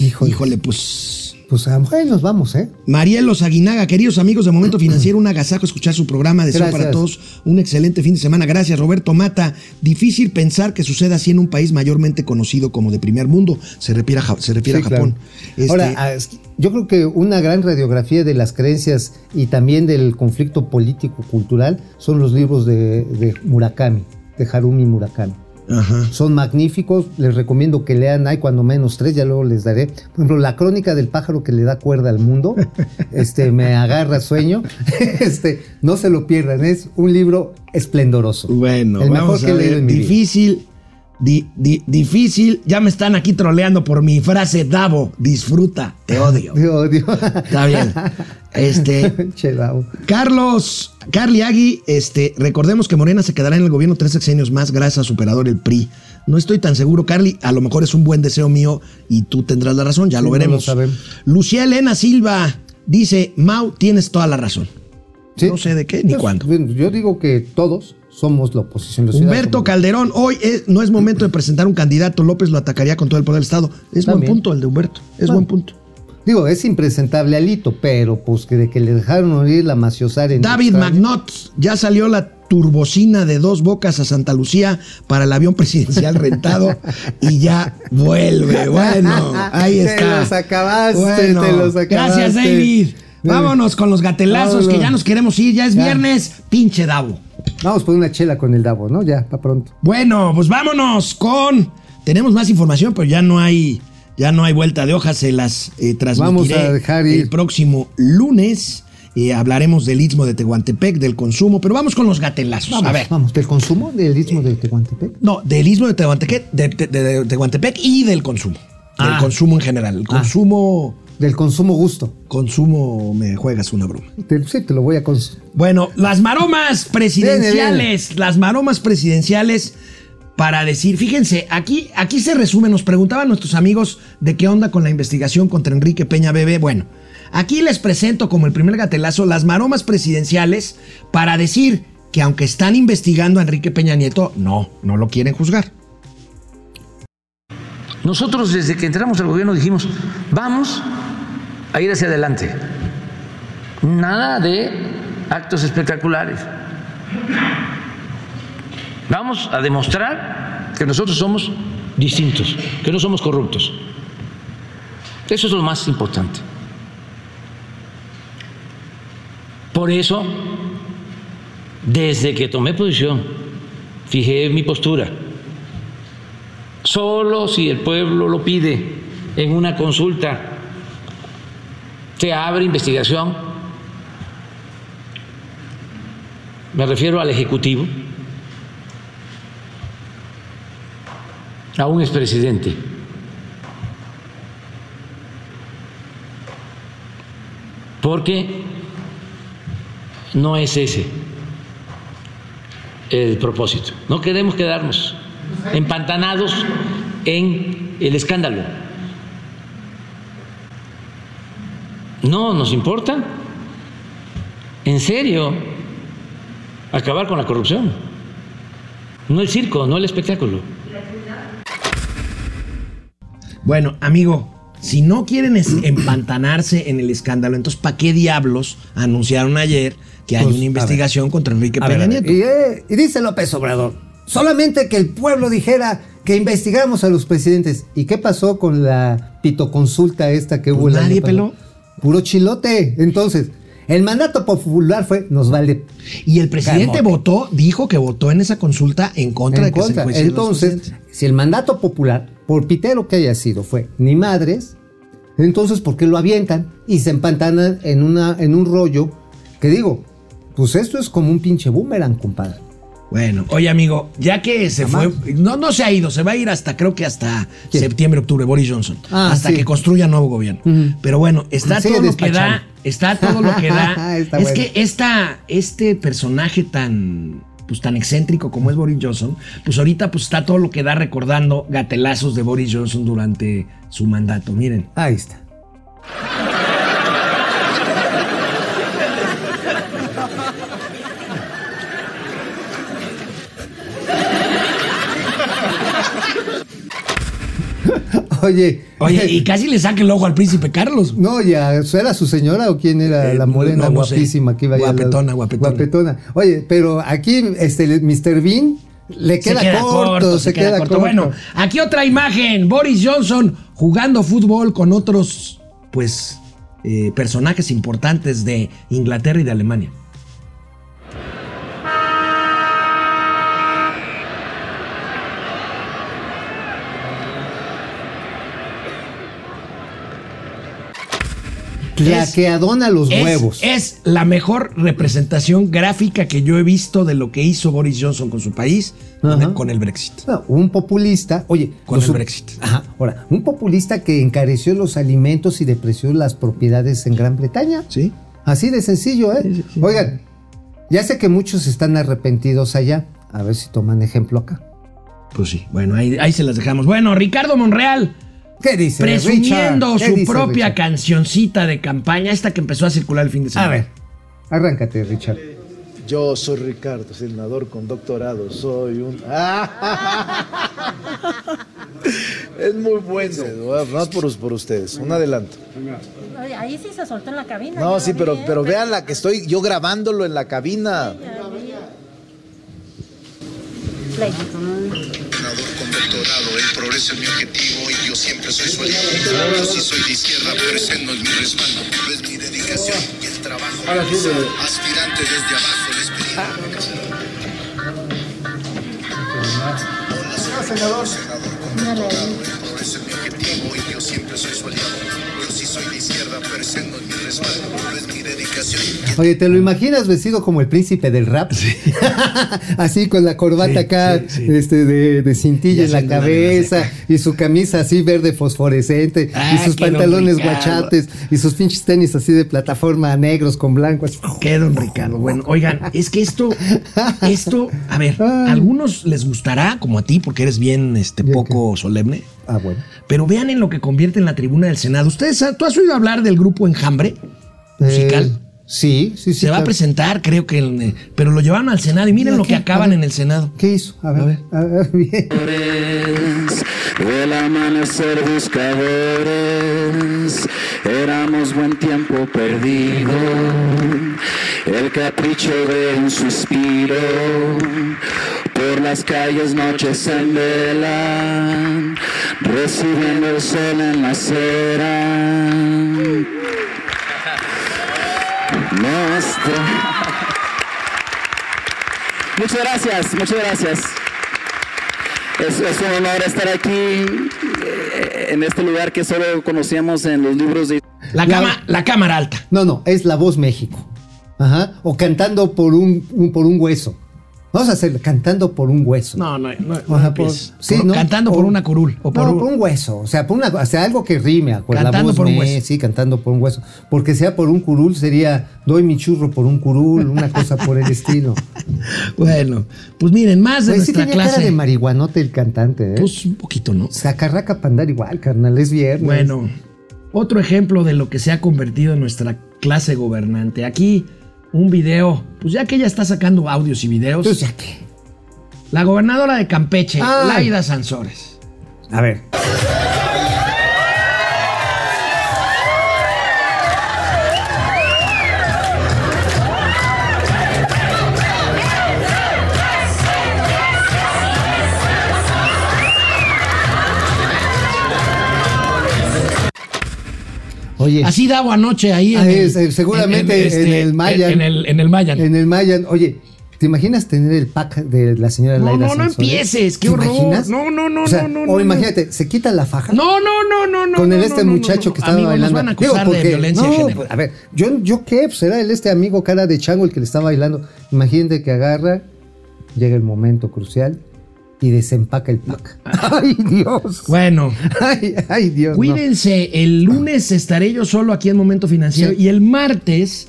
Speaker 5: Híjole.
Speaker 1: Híjole, pues.
Speaker 5: Pues a lo mejor ahí nos vamos, ¿eh?
Speaker 1: Marielos Aguinaga, queridos amigos de Momento Financiero, un agasajo escuchar su programa. Deseo
Speaker 5: Gracias.
Speaker 1: para todos un excelente fin de semana. Gracias, Roberto Mata. Difícil pensar que suceda así en un país mayormente conocido como de primer mundo. Se refiere a, se refiere
Speaker 5: Sí,
Speaker 1: a Japón.
Speaker 5: claro.
Speaker 1: Este,
Speaker 5: Ahora, ah, es- yo creo que una gran radiografía de las creencias y también del conflicto político-cultural son los libros de, de Murakami, de Harumi Murakami.
Speaker 1: Ajá.
Speaker 5: Son magníficos, les recomiendo que lean, hay cuando menos tres, ya luego les daré. Por ejemplo, La crónica del pájaro que le da cuerda al mundo, este, me agarra sueño, este, no se lo pierdan, es un libro esplendoroso.
Speaker 1: Bueno,
Speaker 5: el mejor
Speaker 1: vamos
Speaker 5: que
Speaker 1: a
Speaker 5: he leído
Speaker 1: ver.
Speaker 5: en mi vida.
Speaker 1: Difícil, di- di- difícil. Ya me están aquí troleando por mi frase, Davo, disfruta, te odio.
Speaker 5: Te odio.
Speaker 1: Está bien. Este,
Speaker 5: Che, Davo.
Speaker 1: Carlos, Carly Agui, este, recordemos que Morena se quedará en el gobierno tres sexenios más gracias a superador el PRI. No estoy tan seguro, Carly, a lo mejor es un buen deseo mío y tú tendrás la razón, ya
Speaker 5: Sí,
Speaker 1: lo
Speaker 5: no
Speaker 1: veremos.
Speaker 5: lo sabemos.
Speaker 1: Lucía Elena Silva dice, Mau, tienes toda la razón.
Speaker 5: Sí.
Speaker 1: No sé de qué ni
Speaker 5: Pues,
Speaker 1: cuándo.
Speaker 5: Yo digo que todos somos la oposición. la
Speaker 1: Humberto Calderón, hoy es- no es momento de presentar un candidato, López lo atacaría con todo el poder del Estado. Es buen punto el de Humberto, es
Speaker 5: Bueno.
Speaker 1: buen punto.
Speaker 5: Digo, es impresentable Alito, pero pues que de que le dejaron oír la maciosar en
Speaker 1: David. Magnot, ya salió la turbocina de dos bocas a Santa Lucía para el avión presidencial rentado y ya vuelve. Bueno, ahí
Speaker 5: Te
Speaker 1: está.
Speaker 5: los acabaste, te los acabaste.
Speaker 1: Gracias, David. Vámonos con los gatelazos que ya nos queremos ir. Ya es
Speaker 5: Ya.
Speaker 1: viernes, pinche Davo.
Speaker 5: Vamos por una chela con el Davo, ¿no? Ya, para pronto.
Speaker 1: Bueno, pues vámonos con. Tenemos más información, pero ya no hay, ya no hay vuelta de hojas. Se las eh, transmitiré
Speaker 5: Vamos a dejar ir.
Speaker 1: el próximo lunes. Eh, hablaremos del istmo de Tehuantepec, del consumo, pero vamos con los gatelazos.
Speaker 5: Vamos,
Speaker 1: a ver.
Speaker 5: vamos, del consumo del istmo de Tehuantepec.
Speaker 1: No, del istmo de Tehuantepec, de, de- de- de Tehuantepec y del consumo. Del
Speaker 5: Ah.
Speaker 1: consumo en general. El consumo.
Speaker 5: Del consumo gusto.
Speaker 1: Consumo, me juegas una broma.
Speaker 5: Te, sí, te lo voy a consumir.
Speaker 1: Bueno, las maromas presidenciales. Las maromas presidenciales para decir, fíjense, aquí, aquí se resume, nos preguntaban nuestros amigos de qué onda con la investigación contra Enrique Peña Bebé. Bueno, aquí les presento como el primer gatelazo las maromas presidenciales para decir que aunque están investigando a Enrique Peña Nieto, no, no lo quieren juzgar.
Speaker 8: Nosotros desde que entramos al gobierno dijimos, vamos a ir hacia adelante. Nada de actos espectaculares. Vamos a demostrar que nosotros somos distintos, que no somos corruptos. Eso es lo más importante. Por eso, desde que tomé posición, fijé mi postura. Solo si el pueblo lo pide en una consulta, se abre investigación. Me refiero al Ejecutivo, a un expresidente. Porque no es ese el propósito. No queremos quedarnos empantanados en el escándalo. No nos importa, en serio, acabar con la corrupción. No el circo, no el espectáculo.
Speaker 1: Bueno, amigo, si no quieren empantanarse en el escándalo, entonces ¿para qué diablos anunciaron ayer que hay
Speaker 5: Pues,
Speaker 1: una investigación contra Enrique Peña Nieto?
Speaker 5: Y, eh, y dice López Obrador, solamente que el pueblo dijera que investigáramos a los presidentes. ¿Y qué pasó con la pitoconsulta esta que hubo
Speaker 1: Pues
Speaker 5: el año
Speaker 1: nadie
Speaker 5: pasado?
Speaker 1: peló.
Speaker 5: Puro chilote. Entonces, el mandato popular fue, nos vale
Speaker 1: Y el presidente
Speaker 5: Camote.
Speaker 1: votó, dijo que votó en esa consulta en contra
Speaker 5: en
Speaker 1: de que
Speaker 5: contra.
Speaker 1: se
Speaker 5: Entonces, si el mandato popular, por pitero que haya sido, fue ni madres, entonces ¿por qué lo avientan? Y se empantanan en, una, en un rollo que digo, pues esto es como un pinche boomerang, compadre.
Speaker 1: Bueno, oye amigo, ya que se
Speaker 5: Jamás.
Speaker 1: fue, no, no se ha ido, se va a ir hasta creo que hasta
Speaker 5: ¿Quién?
Speaker 1: septiembre, octubre, Boris Johnson,
Speaker 5: Ah,
Speaker 1: hasta
Speaker 5: sí.
Speaker 1: que construya nuevo gobierno. Pero bueno, está todo lo que da, está todo lo que da. Es
Speaker 5: bueno.
Speaker 1: que esta, este personaje tan, pues tan excéntrico como es Boris Johnson, pues ahorita pues está todo lo que da recordando gatelazos de Boris Johnson durante su mandato. Miren.
Speaker 5: Ahí está. Oye,
Speaker 1: Oye, y casi le saca el ojo al príncipe Carlos.
Speaker 5: No, ya, ¿era su señora o quién era
Speaker 1: Eh,
Speaker 5: la morena
Speaker 1: no, no sé.
Speaker 5: guapísima que iba al lado?
Speaker 1: Guapetona, guapetona.
Speaker 5: Oye, pero aquí este Mr. Bean le queda, corto, se, queda, corto.
Speaker 1: Bueno, aquí otra imagen. Boris Johnson jugando fútbol con otros, pues, eh, personajes importantes de Inglaterra y de Alemania.
Speaker 5: La
Speaker 1: es-
Speaker 5: que adona los
Speaker 1: Es,
Speaker 5: huevos.
Speaker 1: es la mejor representación gráfica que yo he visto de lo que hizo Boris Johnson con su país con
Speaker 5: Ajá.
Speaker 1: el, con el Brexit.
Speaker 5: Un populista, oye,
Speaker 1: Con
Speaker 5: los
Speaker 1: el Brexit.
Speaker 5: Ajá, ahora, un populista que encareció los alimentos y depreció las propiedades en Gran Bretaña.
Speaker 1: ¿Sí?
Speaker 5: Así de sencillo, ¿eh?
Speaker 1: Sí, sí, sí.
Speaker 5: Oigan, ya sé que muchos están arrepentidos allá. A ver si toman ejemplo acá.
Speaker 1: Pues sí. Bueno, ahí, ahí se las dejamos. Bueno, Ricardo Monreal.
Speaker 5: ¿Qué dice?
Speaker 1: presumiendo su
Speaker 5: dice,
Speaker 1: propia
Speaker 5: Richard?
Speaker 1: cancioncita de campaña, esta que empezó a circular el fin de
Speaker 5: A
Speaker 1: semana.
Speaker 5: ver, arráncate, Richard.
Speaker 9: Yo soy Ricardo, senador con doctorado. Soy un. es muy bueno. Más por, por ustedes. Un adelanto.
Speaker 10: Ahí sí se soltó en la cabina.
Speaker 9: No, sí, pero, pero vean la que estoy yo grabándolo en la cabina.
Speaker 10: Play.
Speaker 11: Senador el progreso es mi objetivo y yo siempre soy su aliado. Yo sí soy de izquierda, pero ese no es mi respaldo. No es mi dedicación y el trabajo. Aspirante desde abajo, les pedí. Hola, senador. Senador con doctorado, el progreso es mi objetivo y yo siempre soy su aliado.
Speaker 5: Oye, ¿te lo imaginas vestido como el príncipe del rap? así con la corbata
Speaker 1: Sí,
Speaker 5: acá,
Speaker 1: sí, sí.
Speaker 5: este, de, de cintilla en la cabeza, y su camisa así verde fosforescente,
Speaker 1: Ah,
Speaker 5: y sus
Speaker 1: qué don
Speaker 5: pantalones guachates, y sus pinches tenis así de plataforma negros con blancos.
Speaker 1: ¿Qué, don Ricardo? Bueno, oigan, es que esto, esto, a ver, a algunos les gustará, como a ti, porque eres bien, este,
Speaker 5: ¿Bien
Speaker 1: poco solemne.
Speaker 5: Ah, bueno.
Speaker 1: Pero vean en lo que convierte en la tribuna del Senado. ¿Ustedes, han- tú has oído hablar del grupo Enjambre musical?
Speaker 5: Eh, sí, sí, sí.
Speaker 1: Se va a
Speaker 5: claro.
Speaker 1: presentar, creo que, en, eh, pero lo llevaron al Senado y miren
Speaker 5: Mira,
Speaker 1: lo que acaban
Speaker 5: A ver.
Speaker 1: en el Senado.
Speaker 5: ¿Qué hizo? A ver, a ver, bien.
Speaker 12: El amanecer buscadores, éramos buen tiempo perdido. El capricho de un suspiro, por las calles noches en vela, recibiendo el sol en la acera. Nuestro. Muchas gracias, muchas gracias. Es, es un honor estar aquí eh, en este lugar que solo conocíamos en los libros de...
Speaker 1: La,
Speaker 5: La-
Speaker 1: cama, la cámara alta.
Speaker 5: No, no, es La Voz México. Ajá. O cantando por un, un- por un hueso. Vamos a hacer cantando por un hueso.
Speaker 1: No, no, no. no
Speaker 5: Ajá, por- sí,
Speaker 1: Por-
Speaker 5: ¿no?
Speaker 1: Cantando por
Speaker 5: O-
Speaker 1: una curul. O por
Speaker 5: no,
Speaker 1: un-
Speaker 5: por un hueso. O sea, por una, o sea, algo que rime. La
Speaker 1: Cantando
Speaker 5: voz
Speaker 1: por un
Speaker 5: me-
Speaker 1: hueso.
Speaker 5: Sí, cantando por un hueso. Porque sea por un curul sería doy mi churro por un curul, una cosa por el estilo.
Speaker 1: Bueno, pues miren, más de
Speaker 5: Pues sí
Speaker 1: nuestra
Speaker 5: cara
Speaker 1: clase.
Speaker 5: de marihuanote el cantante, ¿eh?
Speaker 1: Pues un poquito, ¿no?
Speaker 5: Sacarraca para andar igual, carnal, es viernes.
Speaker 1: Bueno, otro ejemplo de lo que se ha convertido en nuestra clase gobernante. Aquí un video, pues ya que ella está sacando audios y videos.
Speaker 5: Pues ya que.
Speaker 1: La gobernadora de Campeche. Laida Sansores.
Speaker 5: A ver. Oye.
Speaker 1: Así daba anoche ahí.
Speaker 5: Ah, es, eh, seguramente en, el Mayan.
Speaker 1: En el, en el Mayan.
Speaker 5: En el Mayan. Oye, ¿te imaginas tener el pack de la señora
Speaker 1: No, no, no
Speaker 5: Sansores?
Speaker 1: empieces, qué
Speaker 5: ¿Te
Speaker 1: horror.
Speaker 5: imaginas?
Speaker 1: No, no, no,
Speaker 5: O sea,
Speaker 1: no, no,
Speaker 5: O
Speaker 1: no,
Speaker 5: imagínate, se quita la faja.
Speaker 1: No, no, no, no, no.
Speaker 5: con el
Speaker 1: no,
Speaker 5: este
Speaker 1: no, no,
Speaker 5: muchacho
Speaker 1: no.
Speaker 5: que estaba
Speaker 1: Amigo,
Speaker 5: bailando.
Speaker 1: Nos van a acusar
Speaker 5: Digo,
Speaker 1: de violencia
Speaker 5: no,
Speaker 1: de
Speaker 5: pues, a ver, yo, yo qué, pues era el este amigo cara de chango el que le estaba bailando. Imagínate que agarra, llega el momento crucial y desempaca el pack. Ay, Dios.
Speaker 1: Bueno,
Speaker 5: Ay, ay, Dios. no.
Speaker 1: cuídense. El lunes estaré yo solo aquí en Momento Financiero
Speaker 5: Sí.
Speaker 1: y el martes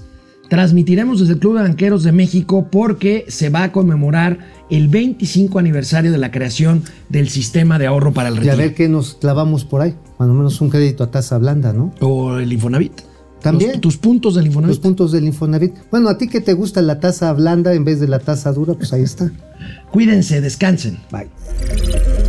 Speaker 1: transmitiremos desde el Club de Banqueros de México porque se va a conmemorar el 25 aniversario de la creación del sistema de ahorro para el
Speaker 5: Y a
Speaker 1: retiro.
Speaker 5: ver qué nos clavamos por ahí. Cuando menos un crédito a tasa blanda, ¿no?
Speaker 1: O el Infonavit.
Speaker 5: También.
Speaker 1: Los- tus puntos del Infonavit.
Speaker 5: Los puntos del Infonavit. Bueno, a ti que te gusta la tasa blanda en vez de la tasa dura, pues ahí está.
Speaker 1: Cuídense, descansen.
Speaker 5: Bye.